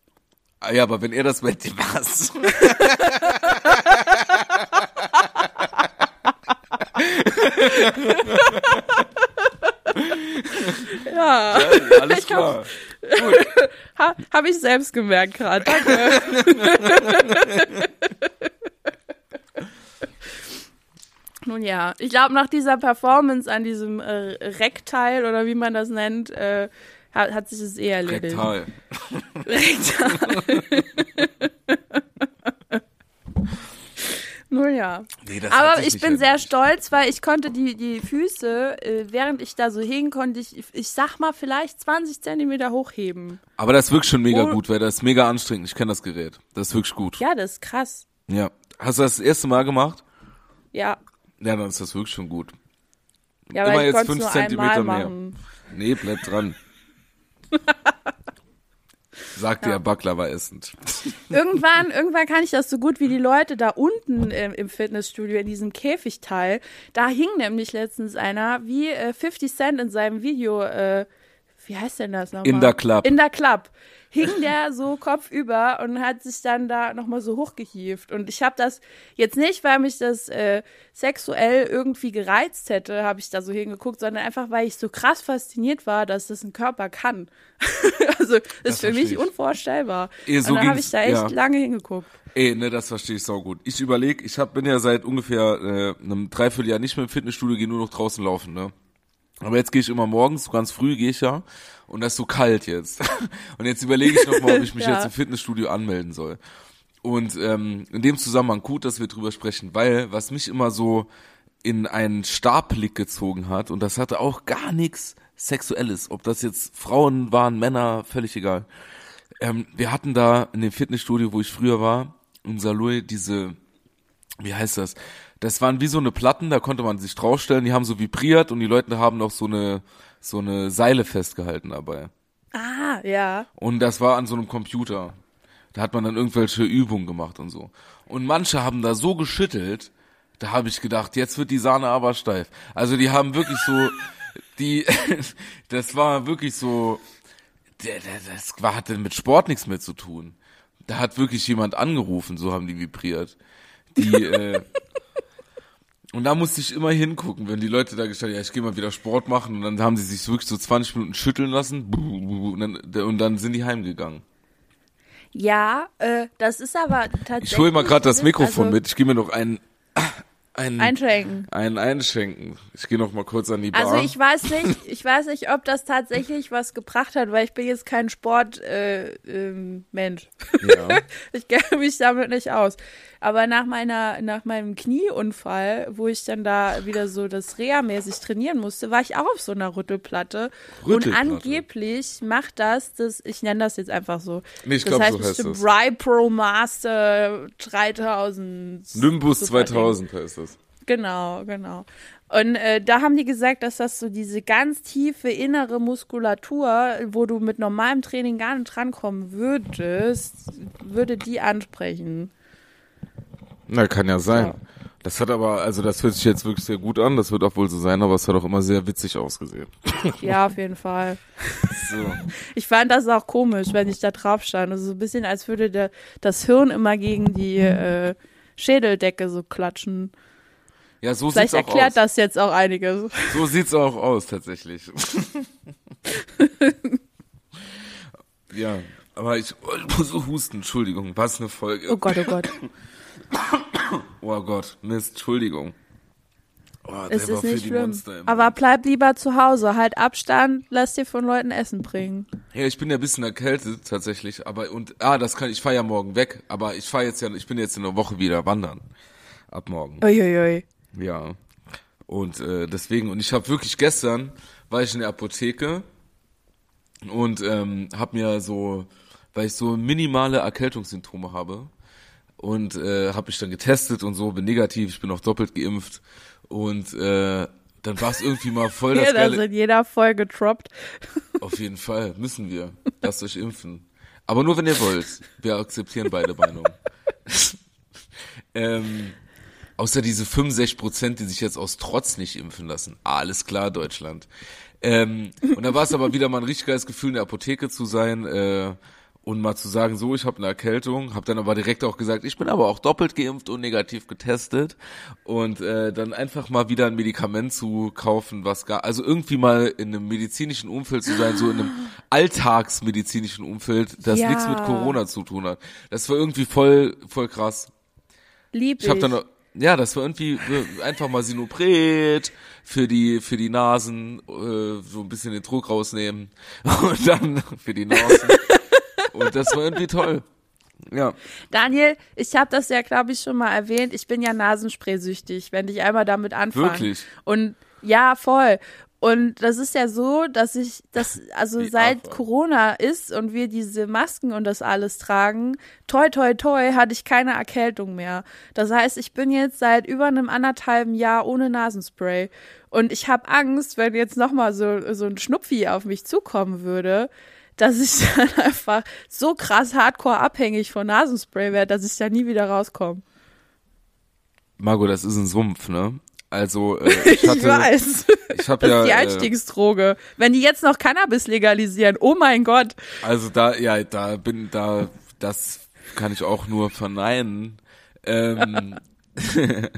Ah, ja, aber wenn er das mit dir was? Ja, Ja, alles klar. ha, habe ich selbst gemerkt gerade. Danke. Nun ja, ich glaube, nach dieser Performance an diesem äh, Reckteil oder wie man das nennt, äh, hat, hat sich es eh erledigt. Rektal. Rektal. Nun ja. Nee, Aber ich bin sehr stolz, weil ich konnte die, die Füße, äh, während ich da so hing, konnte ich, ich sag mal, vielleicht 20 Zentimeter hochheben. Aber das ist wirklich schon mega Oh. gut, weil das ist mega anstrengend. Ich kenne das Gerät. Das ist wirklich gut. Ja, das ist krass. Ja. Hast du das, das erste Mal gemacht? Ja, Ja, dann ist das wirklich schon gut. ja Immer weil ich jetzt konnte es fünf nur Zentimeter einmal mehr. Nee, bleib dran. Sagt der Backler war essend. Irgendwann, irgendwann kann ich das so gut wie die Leute da unten im, im Fitnessstudio in diesem Käfigteil. Da hing nämlich letztens einer, wie äh, 50 Cent in seinem Video, äh, wie heißt denn das nochmal? In der Club. In der Club. Hing der so kopfüber und hat sich dann da nochmal so hochgehieft. Und ich habe das jetzt nicht, weil mich das äh, sexuell irgendwie gereizt hätte, habe ich da so hingeguckt, sondern einfach, weil ich so krass fasziniert war, dass das ein Körper kann. also das, Das ist für mich ich. unvorstellbar. Eh, so und dann habe ich da echt ja. lange hingeguckt. Ey, ne, das verstehe ich sau gut. Ich überlege, ich hab, bin ja seit ungefähr äh, einem Dreivierteljahr nicht mehr im Fitnessstudio, gehe nur noch draußen laufen, ne? Aber jetzt gehe ich immer morgens, so ganz früh gehe ich ja, und das ist so kalt jetzt. Und jetzt überlege ich noch mal, ob ich mich Ja. jetzt im Fitnessstudio anmelden soll. Und ähm, in dem Zusammenhang gut, dass wir drüber sprechen, weil was mich immer so in einen Starblick gezogen hat, und das hatte auch gar nichts Sexuelles, ob das jetzt Frauen waren, Männer, völlig egal. Ähm, wir hatten da in dem Fitnessstudio, wo ich früher war, in Saloy, diese, wie heißt das? Das waren wie so eine Platten, da konnte man sich draufstellen, die haben so vibriert und die Leute haben noch so eine, so eine Seile festgehalten dabei. Ah, ja. Und das war an so einem Computer. Da hat man dann irgendwelche Übungen gemacht und so. Und manche haben da so geschüttelt, da habe ich gedacht, jetzt wird die Sahne aber steif. Also die haben wirklich so, die, das war wirklich so, das war, hatte mit Sport nichts mehr zu tun. Da hat wirklich jemand angerufen, so haben die vibriert. Die, äh, und da musste ich immer hingucken, wenn die Leute da gestellt, ja, ich gehe mal wieder Sport machen und dann haben sie sich wirklich so 20 Minuten schütteln lassen und dann, und dann sind die heimgegangen. Ja, äh, das ist aber tatsächlich. Ich hole mal gerade das Mikrofon also, mit, ich gehe mir noch einen Ein, Einschränken. Ein Einschenken. Ich gehe noch mal kurz an die Bar. Also ich weiß nicht, ich weiß nicht, ob das tatsächlich was gebracht hat, weil ich bin jetzt kein Sport äh, ähm, Mensch. ja. Ich kenne mich damit nicht aus. Aber nach meiner, nach meinem Knieunfall, wo ich dann da wieder so das Reha-mäßig trainieren musste, war ich auch auf so einer Rüttelplatte. Rüttelplatte? Und angeblich macht das, das, ich nenne das jetzt einfach so. Nee, ich das glaub, heißt so heißt bestimmt das. Ry Pro Master 3000. Nimbus Superding. 2000 heißt das. Genau, genau. Und äh, da haben die gesagt, dass das so diese ganz tiefe innere Muskulatur, wo du mit normalem Training gar nicht drankommen würdest, würde die ansprechen. Na, kann ja sein. Ja. Das hat aber, also das hört sich jetzt wirklich sehr gut an, das wird auch wohl so sein, aber es hat auch immer sehr witzig ausgesehen. Ja, auf jeden Fall. So. Ich fand das auch komisch, wenn ich da drauf stand. Also so ein bisschen, als würde der, das Hirn immer gegen die äh, Schädeldecke so klatschen. Ja, so Vielleicht sieht's auch erklärt aus. das jetzt auch einiges. So sieht's auch aus, tatsächlich. ja, aber ich, oh, ich muss so husten, Entschuldigung, was eine Folge. Oh Gott, oh Gott. Oh Gott, Mist, Entschuldigung. Oh, Es ist nicht schlimm. Aber bleib lieber zu Hause. Halt Abstand, lass dir von Leuten Essen bringen. Ja, ich bin ja ein bisschen erkältet tatsächlich, aber und ah, das kann ich fahre ja morgen weg, aber ich fahre jetzt ja, ich bin jetzt in einer Woche wieder wandern ab morgen. Uiuiui. Ja. Und äh, deswegen, und ich habe wirklich gestern, war ich in der Apotheke und ähm, habe mir so, weil ich so minimale Erkältungssymptome habe und äh, habe mich dann getestet und so, bin negativ, ich bin auch doppelt geimpft und äh, dann war es irgendwie mal voll das Ja, geile... in jeder Folge droppt. Auf jeden Fall, müssen wir. Lasst euch impfen. Aber nur, wenn ihr wollt. Wir akzeptieren beide Meinungen. ähm, außer diese 65 Prozent, die sich jetzt aus Trotz nicht impfen lassen. Alles klar, Deutschland. Ähm, und da war es aber wieder mal ein richtig geiles Gefühl, in der Apotheke zu sein äh, und mal zu sagen, so, ich habe eine Erkältung. Habe dann aber direkt auch gesagt, ich bin aber auch doppelt geimpft und negativ getestet. Und äh, dann einfach mal wieder ein Medikament zu kaufen, was gar, also irgendwie mal in einem medizinischen Umfeld zu sein, so in einem alltagsmedizinischen Umfeld, das Ja. nichts mit Corona zu tun hat. Das war irgendwie voll, voll krass. Lieb ich. Ich habe dann ja, das war irgendwie äh, einfach mal Sinopret für die für die Nasen, äh, so ein bisschen den Druck rausnehmen und dann für die Nasen. und das war irgendwie toll. Ja, Daniel, ich habe das ja, glaube ich, schon mal erwähnt. Ich bin ja Nasenspray-süchtig, wenn ich einmal damit anfange. Wirklich? Und ja, voll. Und das ist ja so, dass ich das, also Wie seit Affe. Corona ist und wir diese Masken und das alles tragen, toi toi toi, hatte ich keine Erkältung mehr. Das heißt, ich bin jetzt seit über einem anderthalben Jahr ohne Nasenspray. Und ich habe Angst, wenn jetzt nochmal so, so ein Schnupfi auf mich zukommen würde, dass ich dann einfach so krass hardcore abhängig von Nasenspray werde, dass ich da nie wieder rauskomme. Margot, das ist ein Sumpf, ne? Also äh, ich Ich, hatte, weiß. ich habe Das ja, ist die äh, Einstiegsdroge. Wenn die jetzt noch Cannabis legalisieren, oh mein Gott. also da, ja, da bin, da, das kann ich auch nur verneinen. Ähm,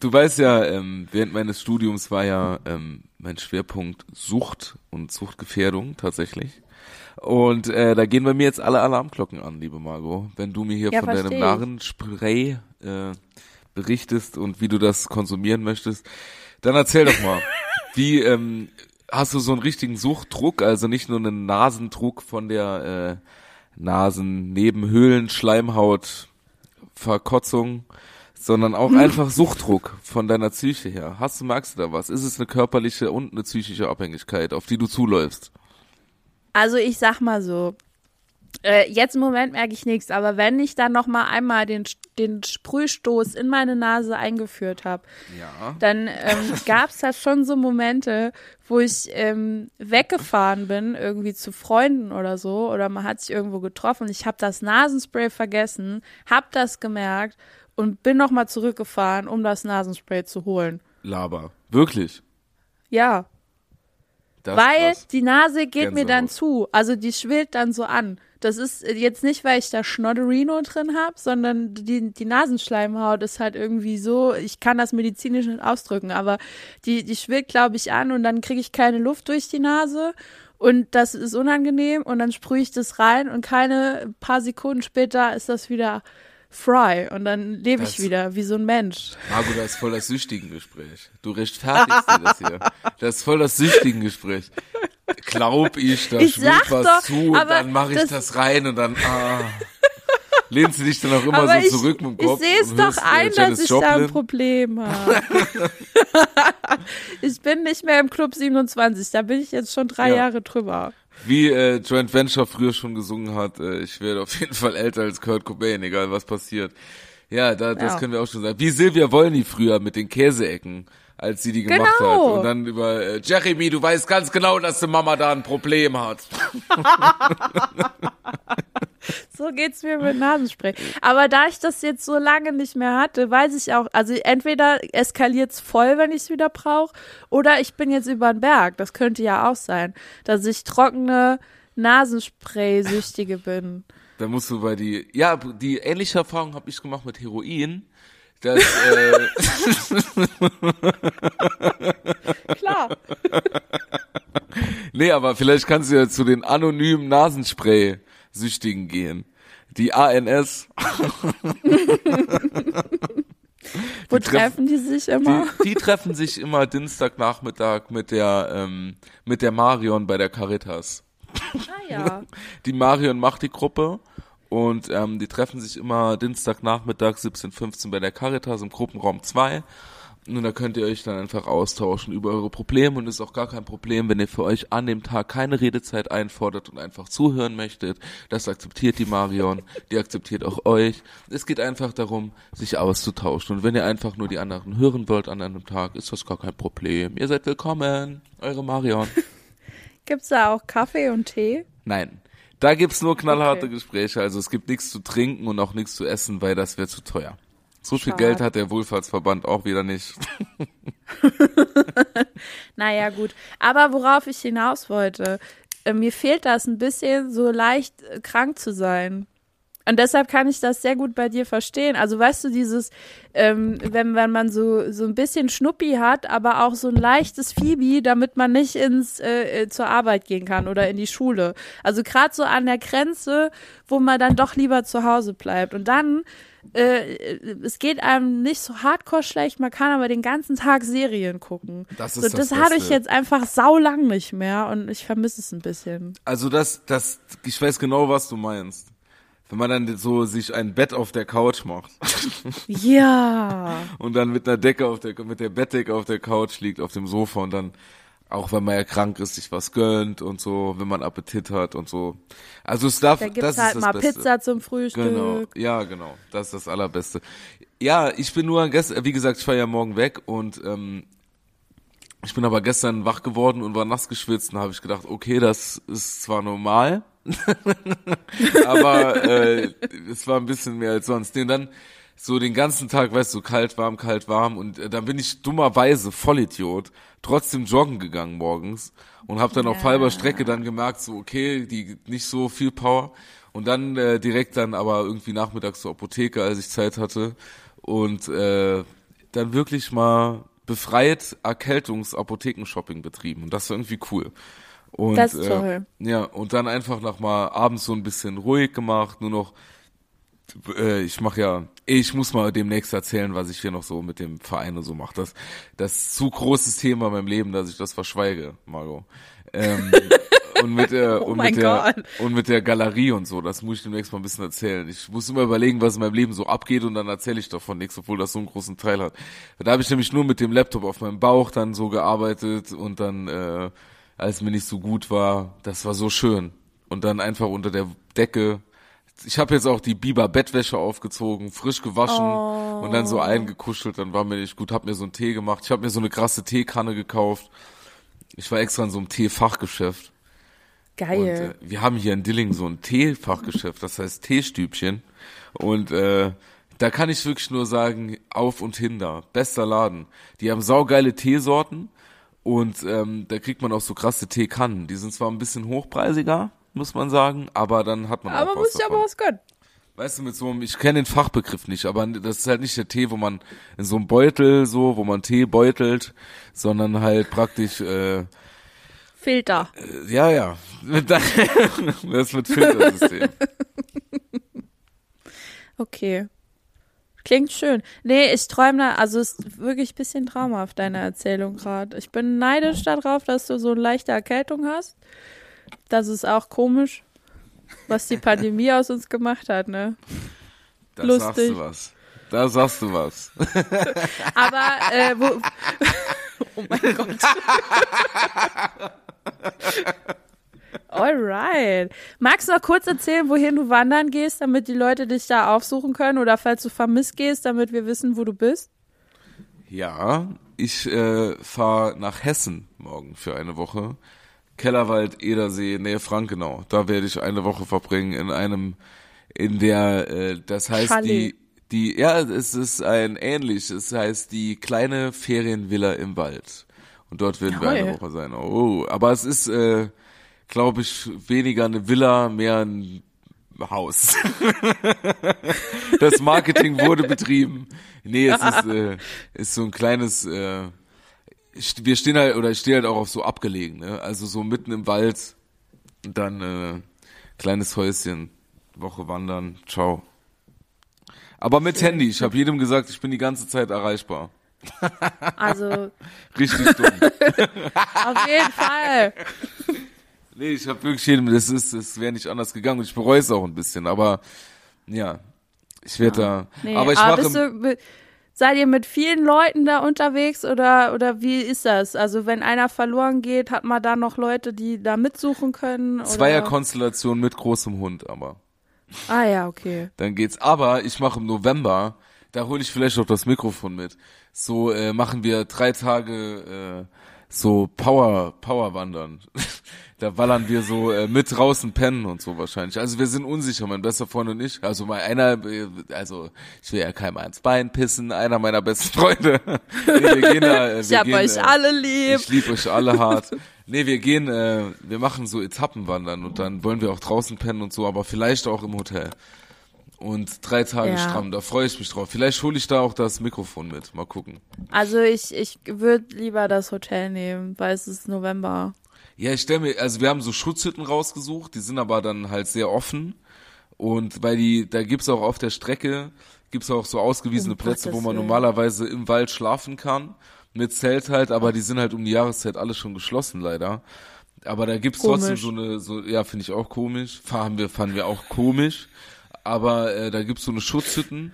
du weißt ja, ähm, während meines Studiums war ja ähm, mein Schwerpunkt Sucht und Suchtgefährdung tatsächlich. Und äh, da gehen bei mir jetzt alle Alarmglocken an, liebe Margot. Wenn du mir hier Ja, von deinem. Narrenspray äh, berichtest und wie du das konsumieren möchtest, dann erzähl doch mal, wie ähm, hast du so einen richtigen Suchtdruck, also nicht nur einen Nasendruck von der äh, Nasennebenhöhlen-Schleimhaut Verkotzung, sondern auch einfach Suchtdruck von deiner Psyche her. Hast du, magst du da was? Ist es eine körperliche und eine psychische Abhängigkeit, auf die du zuläufst? Also ich sag mal so, äh, jetzt im Moment merke ich nichts, aber wenn ich dann noch mal einmal den, den Sprühstoß in meine Nase eingeführt habe, Ja. dann ähm, gab es da schon so Momente, wo ich ähm, weggefahren bin, irgendwie zu Freunden oder so, oder man hat sich irgendwo getroffen. Ich habe das Nasenspray vergessen, habe das gemerkt und bin noch mal zurückgefahren, um das Nasenspray zu holen. Laber. Wirklich. Ja, Das weil die Nase geht mir dann Gänsehaut. zu. Also die schwillt dann so an. Das ist jetzt nicht, weil ich da Schnodderino drin habe, sondern die, die Nasenschleimhaut ist halt irgendwie so, ich kann das medizinisch nicht ausdrücken, aber die, die schwillt, glaube ich, an und dann kriege ich keine Luft durch die Nase und das ist unangenehm und dann sprühe ich das rein und keine paar Sekunden später ist das wieder Fry und dann lebe ich Das- wieder wie so ein Mensch. Margot, das ist voll das Süchtigen-Gespräch. Du rechtfertigst dir das hier. Das ist voll das Süchtigen-Gespräch. Glaub ich, da Ich schwimmt was doch, zu und dann mache ich das- das, rein und dann ah, lehnst du dich dann auch immer so ich, zurück mit dem ich Kopf. sehe es doch hörst, äh, ein, dass ich da ein Joplin. Problem habe. ich bin nicht mehr im Club 27, da bin ich jetzt schon drei Ja. Jahre drüber. Wie äh, Joint Venture früher schon gesungen hat, äh, ich werde auf jeden Fall älter als Kurt Cobain, egal was passiert. Ja, da, das Ja. können wir auch schon sagen. Wie Silvia Wollny früher mit den Käseecken, als sie die gemacht Genau. hat. Und dann über äh, Jeremy, du weißt ganz genau, dass die Mama da ein Problem hat. So geht's mir mit Nasenspray. Aber da ich das jetzt so lange nicht mehr hatte, weiß ich auch, also entweder eskaliert's voll, wenn ich's wieder brauche, oder ich bin jetzt über den Berg. Das könnte ja auch sein, dass ich trockene Nasenspray-Süchtige bin. Da musst du bei die, ja, die ähnliche Erfahrung habe ich gemacht mit Heroin. Dass, äh, Klar. nee, aber vielleicht kannst du ja zu den anonymen Nasenspray-Süchtigen gehen. Die ANS. Wo treff- treffen die sich immer? Die, die treffen sich immer Dienstagnachmittag mit der, ähm, mit der Marion bei der Caritas. Ah ja. Die Marion macht die Gruppe und ähm, die treffen sich immer Dienstagnachmittag 17.15 bei der Caritas im Gruppenraum 2. Und da könnt ihr euch dann einfach austauschen über eure Probleme und ist auch gar kein Problem, wenn ihr für euch an dem Tag keine Redezeit einfordert und einfach zuhören möchtet. Das akzeptiert die Marion, die akzeptiert auch euch. Es geht einfach darum, sich auszutauschen. Und wenn ihr einfach nur die anderen hören wollt an einem Tag, ist das gar kein Problem. Ihr seid willkommen. Eure Marion. Gibt's da auch Kaffee und Tee? Nein. Da gibt's nur knallharte Okay. Gespräche. Also es gibt nichts zu trinken und auch nichts zu essen, weil das wäre zu teuer. So viel Schade. Geld hat der Wohlfahrtsverband auch wieder nicht. Naja, gut. Aber worauf ich hinaus wollte, äh, mir fehlt das ein bisschen, so leicht äh, krank zu sein. Und deshalb kann ich das sehr gut bei dir verstehen. Also weißt du, dieses, ähm, wenn, wenn man so, so ein bisschen Schnuppi hat, aber auch so ein leichtes Phoebe, damit man nicht ins äh, äh, zur Arbeit gehen kann oder in die Schule. Also gerade so an der Grenze, wo man dann doch lieber zu Hause bleibt. Und dann, äh, es geht einem nicht so hardcore schlecht, man kann aber den ganzen Tag Serien gucken. Das ist so, das das hatte ich jetzt einfach saulang nicht mehr und ich vermisse es ein bisschen. Also das, das, ich weiß genau, was du meinst. Wenn man dann so sich ein Bett auf der Couch macht Ja. und dann mit einer Decke auf der, mit der Bettdecke auf der Couch liegt, auf dem Sofa und dann, auch wenn man ja krank ist, sich was gönnt und so, wenn man Appetit hat und so. Also es darf, Da das gibt's ist halt das mal Beste. Pizza zum Frühstück. Genau, ja, genau. Das ist das Allerbeste. Ja, ich bin nur gestern, wie gesagt, ich fahre ja morgen weg und ähm, ich bin aber gestern wach geworden und war nass geschwitzt und habe ich gedacht, okay, das ist zwar normal, aber äh, es war ein bisschen mehr als sonst. Und dann so den ganzen Tag, weißt du, kalt, warm, kalt, warm und äh, dann bin ich dummerweise Vollidiot trotzdem joggen gegangen morgens und habe dann auf Ja. halber Strecke dann gemerkt, so okay, die nicht so viel Power und dann äh, direkt dann aber irgendwie nachmittags zur Apotheke, als ich Zeit hatte und äh, dann wirklich mal befreit Erkältungs-Apotheken-Shopping betrieben und das war irgendwie cool. Und, Das ist äh, toll. ja, und dann einfach noch mal abends so ein bisschen ruhig gemacht, nur noch äh, ich mache ja, ich muss mal demnächst erzählen, was ich hier noch so mit dem Verein und so mache. Das, das ist zu großes Thema in meinem Leben, dass ich das verschweige, Margot. Ähm, und mit der, Oh und mit der, und mit der Galerie und so, das muss ich demnächst mal ein bisschen erzählen. Ich muss immer überlegen, was in meinem Leben so abgeht und dann erzähle ich davon nichts, obwohl das so einen großen Teil hat. Da habe ich nämlich nur mit dem Laptop auf meinem Bauch dann so gearbeitet und dann, äh, als mir nicht so gut war, das war so schön. Und dann einfach unter der Decke ich habe jetzt auch die Biber Bettwäsche aufgezogen, frisch gewaschen und dann so eingekuschelt, dann war mir nicht gut, hab mir so einen Tee gemacht. Ich habe mir so eine krasse Teekanne gekauft. Ich war extra in so einem Teefachgeschäft. Und Geil. äh, wir haben hier in Dilling so ein Teefachgeschäft, das heißt Teestübchen. Und äh, da kann ich wirklich nur sagen, auf und hinter. Bester Laden. Die haben saugeile Teesorten und ähm, da kriegt man auch so krasse Teekannen. Die sind zwar ein bisschen hochpreisiger, muss man sagen, aber dann hat man aber auch was muss ich davon. aber was gönnen. Weißt du, mit so einem, ich kenne den Fachbegriff nicht, aber das ist halt nicht der Tee, wo man in so einem Beutel so, wo man Tee beutelt, sondern halt praktisch, äh, Filter. ja, ja, mit das mit Filtersystem. Okay. Klingt schön. Nee, ich träume da, also es ist wirklich ein bisschen traumhaft, deine Erzählung gerade. Ich bin neidisch darauf, dass du so eine leichte Erkältung hast. Das ist auch komisch, was die Pandemie aus uns gemacht hat, ne? Da Lustig. sagst du was. Da sagst du was. Aber, äh, wo. oh mein Gott. Alright. Magst du noch kurz erzählen, wohin du wandern gehst, damit die Leute dich da aufsuchen können oder falls du vermisst gehst, damit wir wissen, wo du bist? Ja, ich äh, fahre nach Hessen morgen für eine Woche. Kellerwald, Edersee, Nähe Frankenau. Da werde ich eine Woche verbringen in einem, in der, äh, das heißt Chalet. die, die, ja, es ist ein ähnlich, es heißt die kleine Ferienvilla im Wald. Und dort werden wir eine Jawohl. Woche sein. Oh, aber es ist, äh, glaube ich, weniger eine Villa, mehr ein Haus. das Marketing wurde betrieben. Nee, es ist, äh, ist so ein kleines, äh, wir stehen halt, oder ich stehe halt auch auf so abgelegen, ne? Also so mitten im Wald und dann äh, kleines Häuschen, Woche wandern, ciao. Aber mit Handy, ich habe jedem gesagt, ich bin die ganze Zeit erreichbar. Also, Richtig dumm. auf jeden Fall. nee, ich habe wirklich jedem, das ist, das wäre nicht anders gegangen und ich bereue es auch ein bisschen, aber ja, ich werde da, Nee, aber ich aber mache, bist du, seid ihr mit vielen Leuten da unterwegs oder, oder wie ist das? Also, wenn einer verloren geht, hat man da noch Leute, die da mitsuchen können? Zweierkonstellation mit großem Hund, aber. Ah, ja, okay. dann geht's. Aber ich mache im November, da hole ich vielleicht auch das Mikrofon mit. So äh, machen wir drei Tage äh, so Power Power wandern. da wallern wir so äh, mit draußen pennen und so wahrscheinlich. Also wir sind unsicher, mein bester Freund und ich. Also mal einer, äh, also ich will ja keinem ans Bein pissen, einer meiner besten Freunde. nee, wir gehen da, äh, Ich wir hab gehen, euch äh, alle lieb. ich liebe euch alle hart. Nee, wir gehen, äh, wir machen so Etappenwandern und dann wollen wir auch draußen pennen und so, aber vielleicht auch im Hotel. Und drei Tage Ja. stramm, da freue ich mich drauf. Vielleicht hole ich da auch das Mikrofon mit. Mal gucken. Also, ich, ich würde lieber das Hotel nehmen, weil es ist November. Ja, ich stelle mir, also wir haben so Schutzhütten rausgesucht, die sind aber dann halt sehr offen. Und weil die, da gibt's auch auf der Strecke, gibt's auch so ausgewiesene Um Plätze, wo man Willen. normalerweise im Wald schlafen kann. Mit Zelt halt, aber die sind halt um die Jahreszeit alle schon geschlossen leider. Aber da gibt's trotzdem Komisch. so eine, so, ja, finde ich auch komisch. Fahren wir, fanden wir auch komisch. Aber äh, da gibt's so eine Schutzhütten.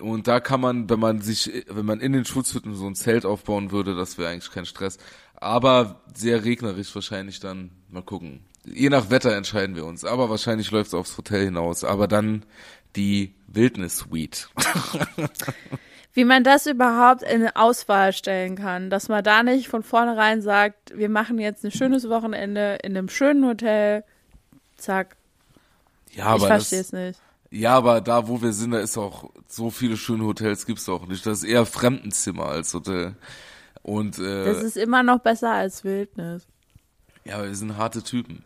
Und da kann man, wenn man sich, wenn man in den Schutzhütten so ein Zelt aufbauen würde, das wäre eigentlich kein Stress. Aber sehr regnerisch wahrscheinlich dann. Mal gucken. Je nach Wetter entscheiden wir uns. Aber wahrscheinlich läuft's aufs Hotel hinaus. Aber dann die Wildnis Suite. Wie man das überhaupt in Auswahl stellen kann, dass man da nicht von vornherein sagt, wir machen jetzt ein schönes Wochenende in einem schönen Hotel. Zack. Ja, ich aber verstehe das, es nicht. Ja, aber da, wo wir sind, da ist auch so viele schöne Hotels gibt's auch nicht. Das ist eher Fremdenzimmer als Hotel. Und äh, Das ist immer noch besser als Wildnis. ja, aber wir sind harte Typen.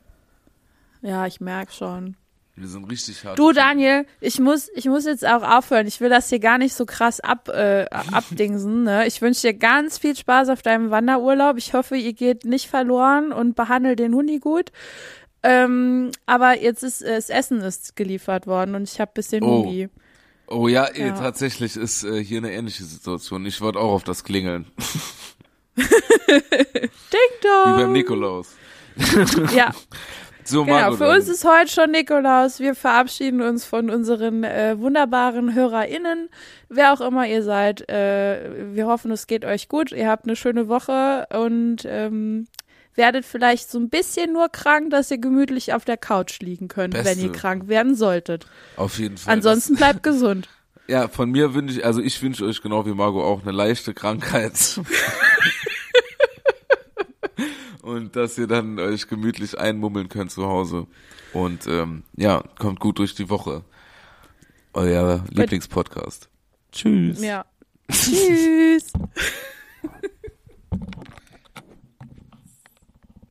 Ja, ich merk schon. Wir sind richtig harte Du. Daniel, ich muss, ich muss jetzt auch aufhören. Ich will das hier gar nicht so krass ab, äh, abdingsen. Ne? Ich wünsche dir ganz viel Spaß auf deinem Wanderurlaub. Ich hoffe, ihr geht nicht verloren und behandelt den Hundi gut. Ähm, aber jetzt ist äh, das Essen ist geliefert worden und ich habe bisschen Oh. Hundi. Oh ja, eh, Ja. tatsächlich ist äh, hier eine ähnliche Situation. Ich wollte auch auf das klingeln. Ding Wie dong. beim Nikolaus. Ja, So, genau. Für uns ist heute schon Nikolaus. Wir verabschieden uns von unseren äh, wunderbaren HörerInnen, wer auch immer ihr seid. Äh, wir hoffen, es geht euch gut. Ihr habt eine schöne Woche und ähm, werdet vielleicht so ein bisschen nur krank, dass ihr gemütlich auf der Couch liegen könnt, wenn Beste. ihr krank werden solltet. auf jeden Fall. Ansonsten bleibt gesund. Ja, von mir wünsche ich, also ich wünsche euch genau wie Margot auch eine leichte Krankheit. Und dass ihr dann euch gemütlich einmummeln könnt zu Hause. Und ähm, ja, kommt gut durch die Woche. Euer Lieblingspodcast. Tschüss. Ja. Tschüss.